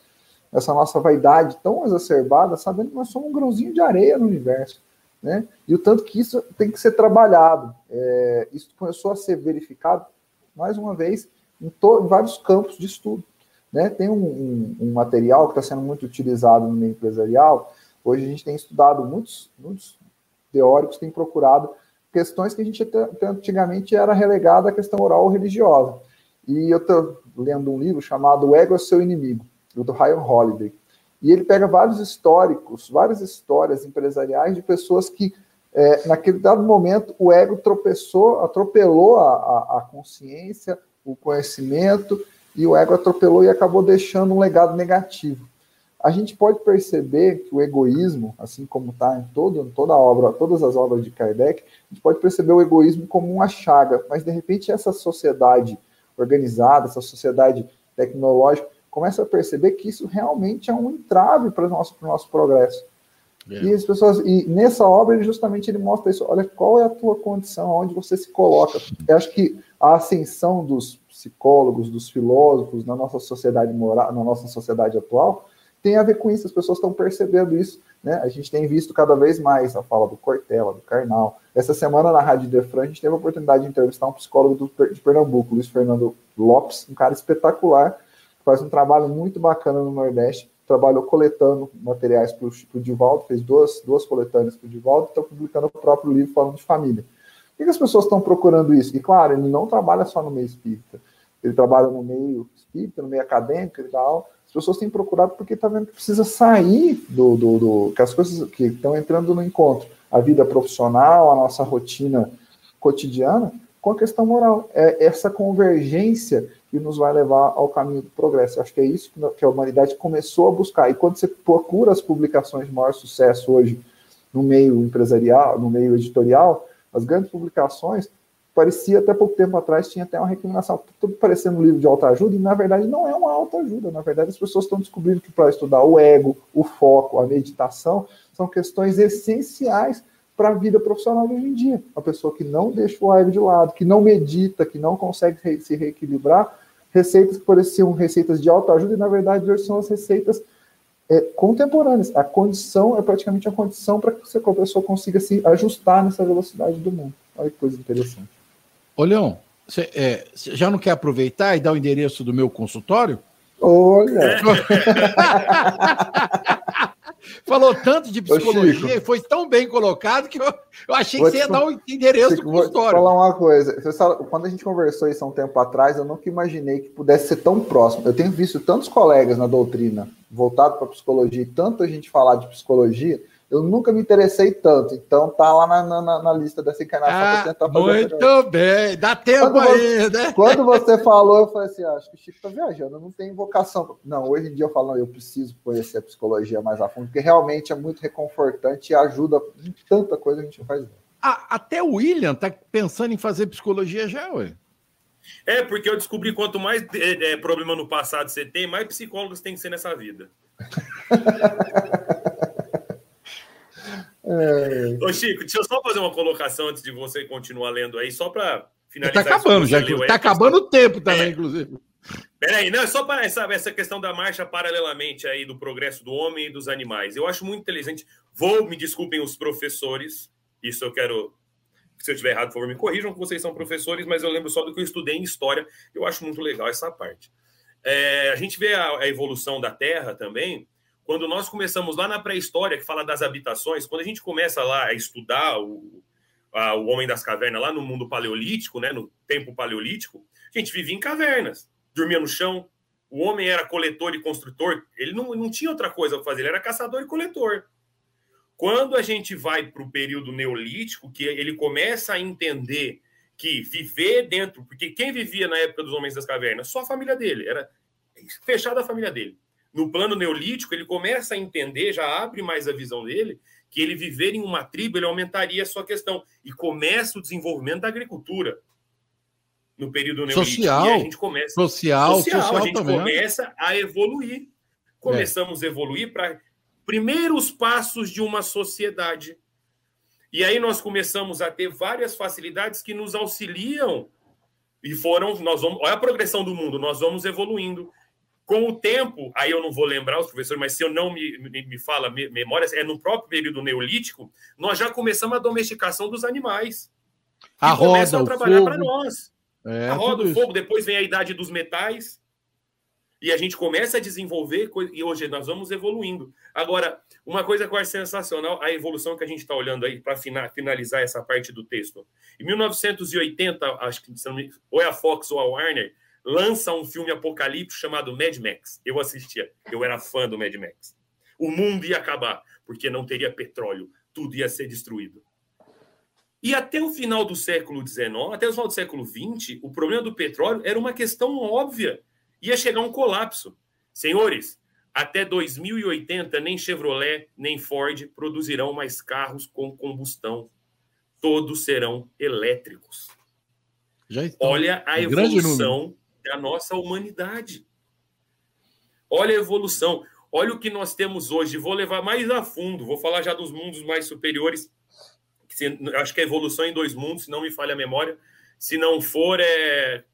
essa nossa vaidade tão exacerbada, sabendo que nós somos um grãozinho de areia no universo, né? E o tanto que isso tem que ser trabalhado. É, isso começou a ser verificado, mais uma vez, em, em vários campos de estudo. Né? Tem um, um, um material que está sendo muito utilizado no meio empresarial. Hoje a gente tem estudado, muitos, muitos teóricos têm procurado questões que a gente antigamente era relegada à questão oral ou religiosa. E eu estou lendo um livro chamado O Ego é Seu Inimigo, do Ryan Holiday. E ele pega vários históricos, várias histórias empresariais de pessoas que, é, naquele dado momento, o ego tropeçou, atropelou a, a, a consciência, o conhecimento, e o ego atropelou e acabou deixando um legado negativo. A gente pode perceber que o egoísmo, assim como está em todo, toda a obra, todas as obras de Kardec, a gente pode perceber o egoísmo como uma chaga, mas de repente essa sociedade organizada, essa sociedade tecnológica, começa a perceber que isso realmente é um entrave para o nosso, para o nosso progresso. É. E as pessoas, e nessa obra ele justamente ele mostra isso. Olha qual é a tua condição, onde você se coloca. Eu acho que a ascensão dos psicólogos, dos filósofos na nossa sociedade moral, na nossa sociedade atual, tem a ver com isso. As pessoas estão percebendo isso. Né? A gente tem visto cada vez mais a fala do Cortella, do Karnal. Essa semana na Rádio Defran a gente teve a oportunidade de entrevistar um psicólogo do, de Pernambuco, Luiz Fernando Lopes, um cara espetacular faz um trabalho muito bacana no Nordeste, trabalhou coletando materiais para o Divaldo, fez duas, duas coletâneas para o Divaldo, está publicando o próprio livro falando de família. Por que as pessoas estão procurando isso? E claro, ele não trabalha só no meio espírita, ele trabalha no meio espírita, no meio acadêmico e tal. As pessoas têm procurado porque está vendo que precisa sair do, do, do que as coisas que estão entrando no encontro, a vida profissional, a nossa rotina cotidiana, com a questão moral. É essa convergência que nos vai levar ao caminho do progresso. Eu acho que é isso que a humanidade começou a buscar. E quando você procura as publicações de maior sucesso hoje no meio empresarial, no meio editorial, as grandes publicações, parecia até pouco tempo atrás, tinha até uma recriminação, tudo parecendo um livro de autoajuda, e na verdade não é uma autoajuda, na verdade as pessoas estão descobrindo que para estudar o ego, o foco, a meditação, são questões essenciais para a vida profissional hoje em dia. A pessoa que não deixa o ego de lado, que não medita, que não consegue se reequilibrar, receitas que pareciam receitas de autoajuda e, na verdade, hoje são as receitas é, contemporâneas. A condição é praticamente a condição para que a pessoa consiga se ajustar nessa velocidade do mundo. Olha que coisa interessante. Ô, Leão, você é, já não quer aproveitar e dar o endereço do meu consultório? Olha! Falou tanto de psicologia e foi tão bem colocado que eu, eu achei vou que você ia dar o um endereço do consultório. Vou falar uma coisa. Sabe, quando a gente conversou isso há um tempo atrás, eu nunca imaginei que pudesse ser tão próximo. Eu tenho visto tantos colegas na doutrina voltado para psicologia e tanta gente falar de psicologia eu nunca me interessei tanto, então tá lá na, na, na lista dessa encarnação ah, tentar fazer. Muito bem, dá tempo quando aí, você, né? Quando você falou, eu falei assim: ah, acho que o Chico tá viajando, não tem vocação. Não, hoje em dia eu falo, não, eu preciso conhecer a psicologia mais a fundo, porque realmente é muito reconfortante e ajuda em tanta coisa que a gente faz. Ah, até o William tá pensando em fazer psicologia já, ué. É, porque eu descobri quanto mais é, é, problema no passado você tem, mais psicólogos tem que ser nessa vida. É... Ô, Chico, deixa eu só fazer uma colocação antes de você continuar lendo aí, só para finalizar. Está acabando, já que está acabando o tempo também, é. inclusive. Peraí, não, é só para essa, essa questão da marcha paralelamente aí do progresso do homem e dos animais. Eu acho muito inteligente. Vou, me desculpem os professores, isso eu quero. Se eu estiver errado, por favor, me corrijam, que vocês são professores, mas eu lembro só do que eu estudei em história. Eu acho muito legal essa parte. É, a gente vê a, a evolução da Terra também, quando nós começamos lá na pré-história, que fala das habitações, quando a gente começa lá a estudar o, a, o homem das cavernas lá no mundo paleolítico, né, no tempo paleolítico, a gente vivia em cavernas, dormia no chão. O homem era coletor e construtor, ele não, não tinha outra coisa para fazer, ele era caçador e coletor. Quando a gente vai para o período neolítico, que ele começa a entender que viver dentro, porque quem vivia na época dos homens das cavernas? Só a família dele, era fechada a família dele no plano neolítico, ele começa a entender, já abre mais a visão dele, que ele viver em uma tribo, ele aumentaria a sua questão. E começa o desenvolvimento da agricultura no período neolítico. Social, e a gente começa, social, social, social a gente também. começa a evoluir. Começamos é. a evoluir para primeiros passos de uma sociedade. E aí nós começamos a ter várias facilidades que nos auxiliam e foram, nós vamos, olha a progressão do mundo, nós vamos evoluindo. Com o tempo, aí eu não vou lembrar os professores, mas se eu não me, me, me fala memórias, é no próprio período neolítico, nós já começamos a domesticação dos animais. A roda, começam a trabalhar para nós. É, a roda, o fogo, depois vem a idade dos metais. E a gente começa a desenvolver, e hoje nós vamos evoluindo. Agora, uma coisa que eu acho sensacional, a evolução que a gente está olhando aí, para finalizar essa parte do texto. Em 1980, acho que ou é a Fox ou a Warner, lança um filme apocalipse chamado Mad Max. Eu assistia, eu era fã do Mad Max. O mundo ia acabar, porque não teria petróleo, tudo ia ser destruído. E até o final do século XIX, até o final do século XX, o problema do petróleo era uma questão óbvia. Ia chegar um colapso. Senhores, até 2080, nem Chevrolet, nem Ford produzirão mais carros com combustão. Todos serão elétricos. Olha a evolução da nossa humanidade. Olha a evolução. Olha o que nós temos hoje. Vou levar mais a fundo. Vou falar já dos mundos mais superiores. Acho que a evolução em dois mundos, se não me falha a memória. Se não for, é,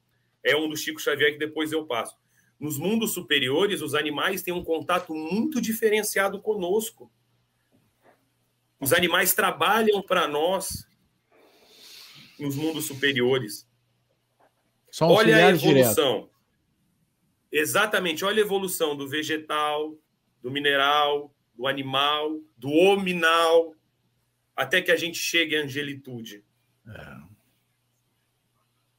é um do Chico Xavier que depois eu passo. Nos mundos superiores, os animais têm um contato muito diferenciado conosco. Os animais trabalham para nós nos mundos superiores. Olha a evolução. Direto. Exatamente, olha a evolução do vegetal, do mineral, do animal, do hominal, até que a gente chegue à angelitude. É.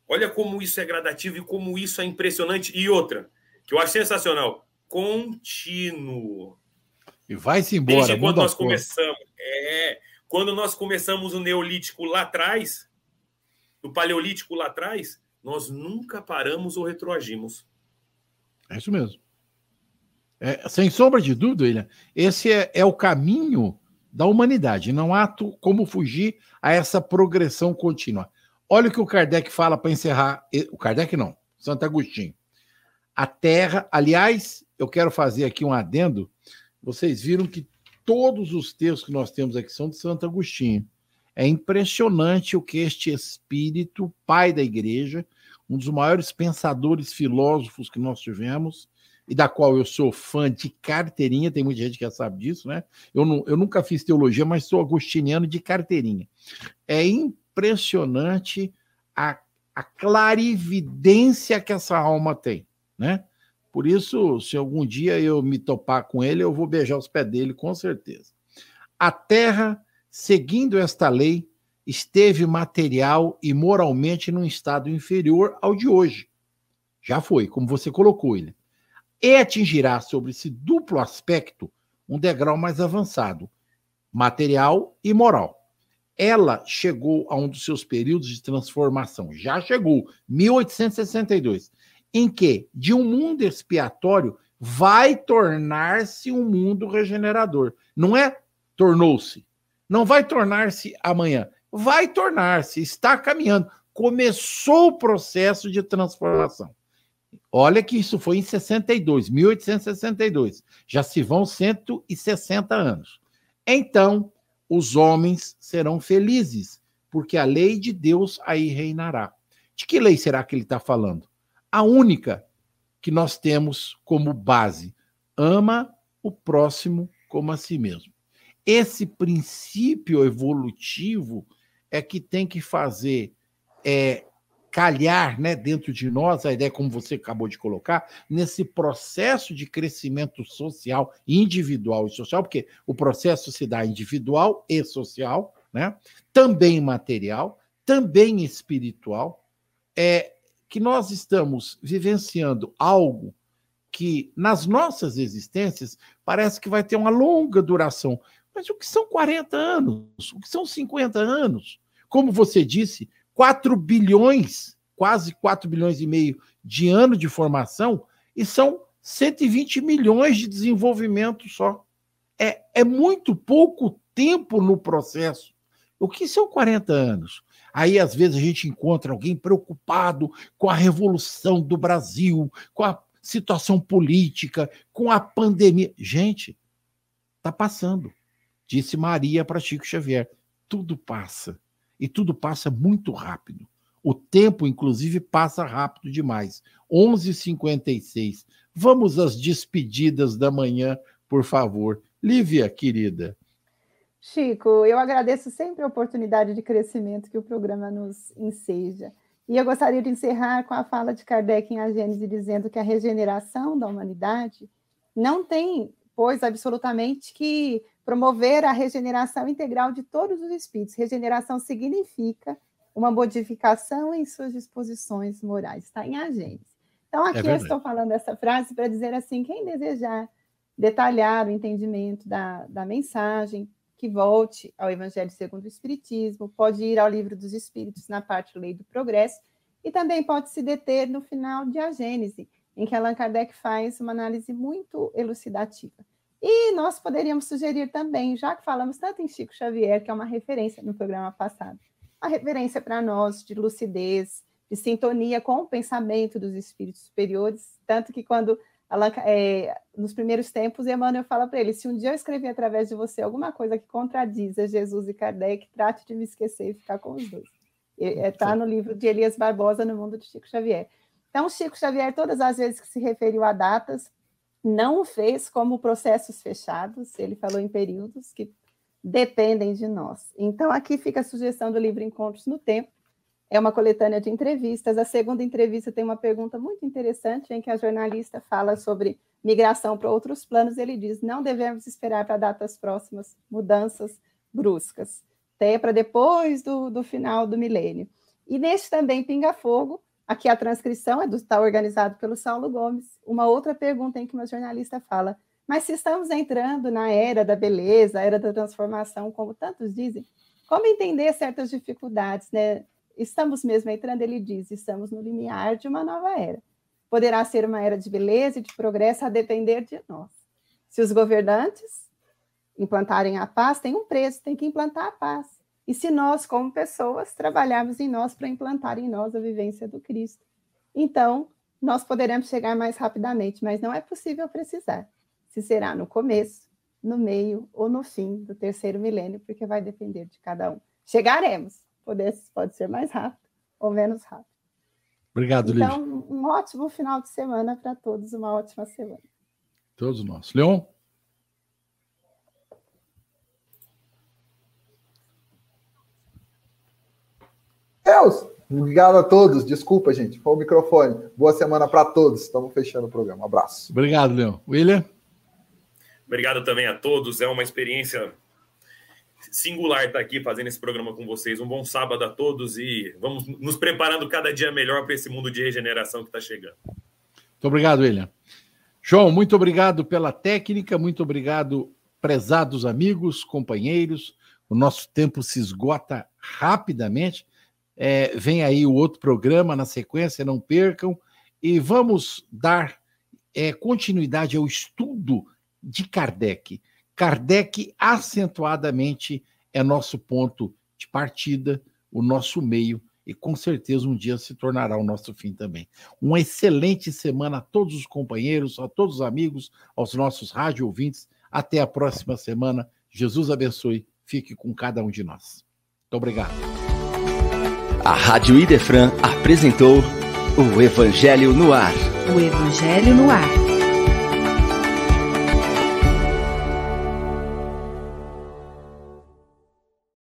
Olha como isso é gradativo e como isso é impressionante. E outra, que eu acho sensacional. Contínuo. E vai-se embora. Desde quando nós começamos. É, quando nós começamos o Neolítico lá atrás, no Paleolítico lá atrás, nós nunca paramos ou retroagimos. É isso mesmo. É, sem sombra de dúvida, William, esse é, é o caminho da humanidade. Não há como fugir a essa progressão contínua. Olha o que o Kardec fala para encerrar. O Kardec não, Santo Agostinho a terra. Aliás, eu quero fazer aqui um adendo. Vocês viram que todos os textos que nós temos aqui são de Santo Agostinho. É impressionante o que este espírito, pai da igreja, um dos maiores pensadores filósofos que nós tivemos, e da qual eu sou fã de carteirinha, tem muita gente que já sabe disso, né? Eu, não, eu nunca fiz teologia, mas sou agostiniano de carteirinha. É impressionante a, a clarividência que essa alma tem né? Por isso, se algum dia eu me topar com ele, eu vou beijar os pés dele, com certeza. A terra, seguindo esta lei, esteve material e moralmente num estado inferior ao de hoje. Já foi, como você colocou ele. E atingirá sobre esse duplo aspecto um degrau mais avançado, material e moral. Ela chegou a um dos seus períodos de transformação. Já chegou, 1862 em que de um mundo expiatório vai tornar-se um mundo regenerador. Não é tornou-se. Não vai tornar-se amanhã. Vai tornar-se, está caminhando. Começou o processo de transformação. Olha que isso foi em 62, 1862. Já se vão 160 anos. Então, os homens serão felizes, porque a lei de Deus aí reinará. De que lei será que ele está falando? a única que nós temos como base. Ama o próximo como a si mesmo. Esse princípio evolutivo é que tem que fazer é, calhar né, dentro de nós, a ideia, como você acabou de colocar, nesse processo de crescimento social, individual e social, porque o processo se dá individual e social, né, também material, também espiritual. É, que nós estamos vivenciando algo que nas nossas existências parece que vai ter uma longa duração. Mas o que são 40 anos? O que são 50 anos? Como você disse, 4 bilhões, quase 4 bilhões e meio de ano de formação e são 120 milhões de desenvolvimento só. É, é muito pouco tempo no processo. O que são 40 anos? Aí, às vezes, a gente encontra alguém preocupado com a revolução do Brasil, com a situação política, com a pandemia. Gente, está passando. Disse Maria para Chico Xavier: tudo passa. E tudo passa muito rápido. O tempo, inclusive, passa rápido demais. 11h56. Vamos às despedidas da manhã, por favor. Lívia, querida. Chico, eu agradeço sempre a oportunidade de crescimento que o programa nos enseja. E eu gostaria de encerrar com a fala de Kardec em A Gênese, dizendo que a regeneração da humanidade não tem, pois, absolutamente que promover a regeneração integral de todos os espíritos. Regeneração significa uma modificação em suas disposições morais. Está em A Gênese. Então, aqui é eu estou falando essa frase para dizer assim: quem desejar detalhar o entendimento da, da mensagem, que volte ao Evangelho segundo o Espiritismo, pode ir ao Livro dos Espíritos na parte Lei do Progresso, e também pode se deter no final de A Gênese, em que Allan Kardec faz uma análise muito elucidativa. E nós poderíamos sugerir também, já que falamos tanto em Chico Xavier, que é uma referência no programa passado, uma referência para nós de lucidez, de sintonia com o pensamento dos espíritos superiores, tanto que quando Allan, é, nos primeiros tempos, Emmanuel fala para ele: se um dia eu escrever através de você alguma coisa que contradiza Jesus e Kardec, trate de me esquecer e ficar com os dois. Está é, no livro de Elias Barbosa, No Mundo de Chico Xavier. Então, Chico Xavier, todas as vezes que se referiu a datas, não o fez como processos fechados, ele falou em períodos que dependem de nós. Então, aqui fica a sugestão do livro Encontros no Tempo, é uma coletânea de entrevistas. A segunda entrevista tem uma pergunta muito interessante, em que a jornalista fala sobre migração para outros planos. Ele diz: não devemos esperar para datas próximas mudanças bruscas, até para depois do, do final do milênio. E neste também Pinga Fogo, aqui a transcrição é do, está organizado pelo Saulo Gomes. Uma outra pergunta em que uma jornalista fala: mas se estamos entrando na era da beleza, era da transformação, como tantos dizem, como entender certas dificuldades, né? estamos mesmo entrando, ele diz, estamos no limiar de uma nova era. Poderá ser uma era de beleza e de progresso a depender de nós. Se os governantes implantarem a paz, tem um preço, tem que implantar a paz. E se nós, como pessoas, trabalharmos em nós para implantar em nós a vivência do Cristo, então nós poderemos chegar mais rapidamente, mas não é possível precisar se será no começo, no meio ou no fim do terceiro milênio, porque vai depender de cada um. Chegaremos, poder, pode ser mais rápido ou menos rápido. Obrigado, Lívia. Então, um ótimo final de semana para todos, uma ótima semana. Todos nós. Leon? Deus! Obrigado a todos. Desculpa, gente. Foi o microfone. Boa semana para todos. Estamos fechando o programa. Um abraço. Obrigado, Leon. William? Obrigado também a todos. É uma experiência singular estar aqui fazendo esse programa com vocês. Um bom sábado a todos e vamos nos preparando cada dia melhor para esse mundo de regeneração que está chegando. Muito obrigado, William. João, muito obrigado pela técnica, muito obrigado, prezados amigos, companheiros. O nosso tempo se esgota rapidamente. É, vem aí o outro programa na sequência, não percam. E vamos dar é, continuidade ao estudo de Kardec. Kardec acentuadamente é nosso ponto de partida, o nosso meio, e com certeza um dia se tornará o nosso fim também. Uma excelente semana a todos os companheiros, a todos os amigos, aos nossos rádio ouvintes. Até a próxima semana. Jesus abençoe. Fique com cada um de nós. Muito obrigado. A Rádio Idefran apresentou o Evangelho no Ar. O Evangelho no Ar.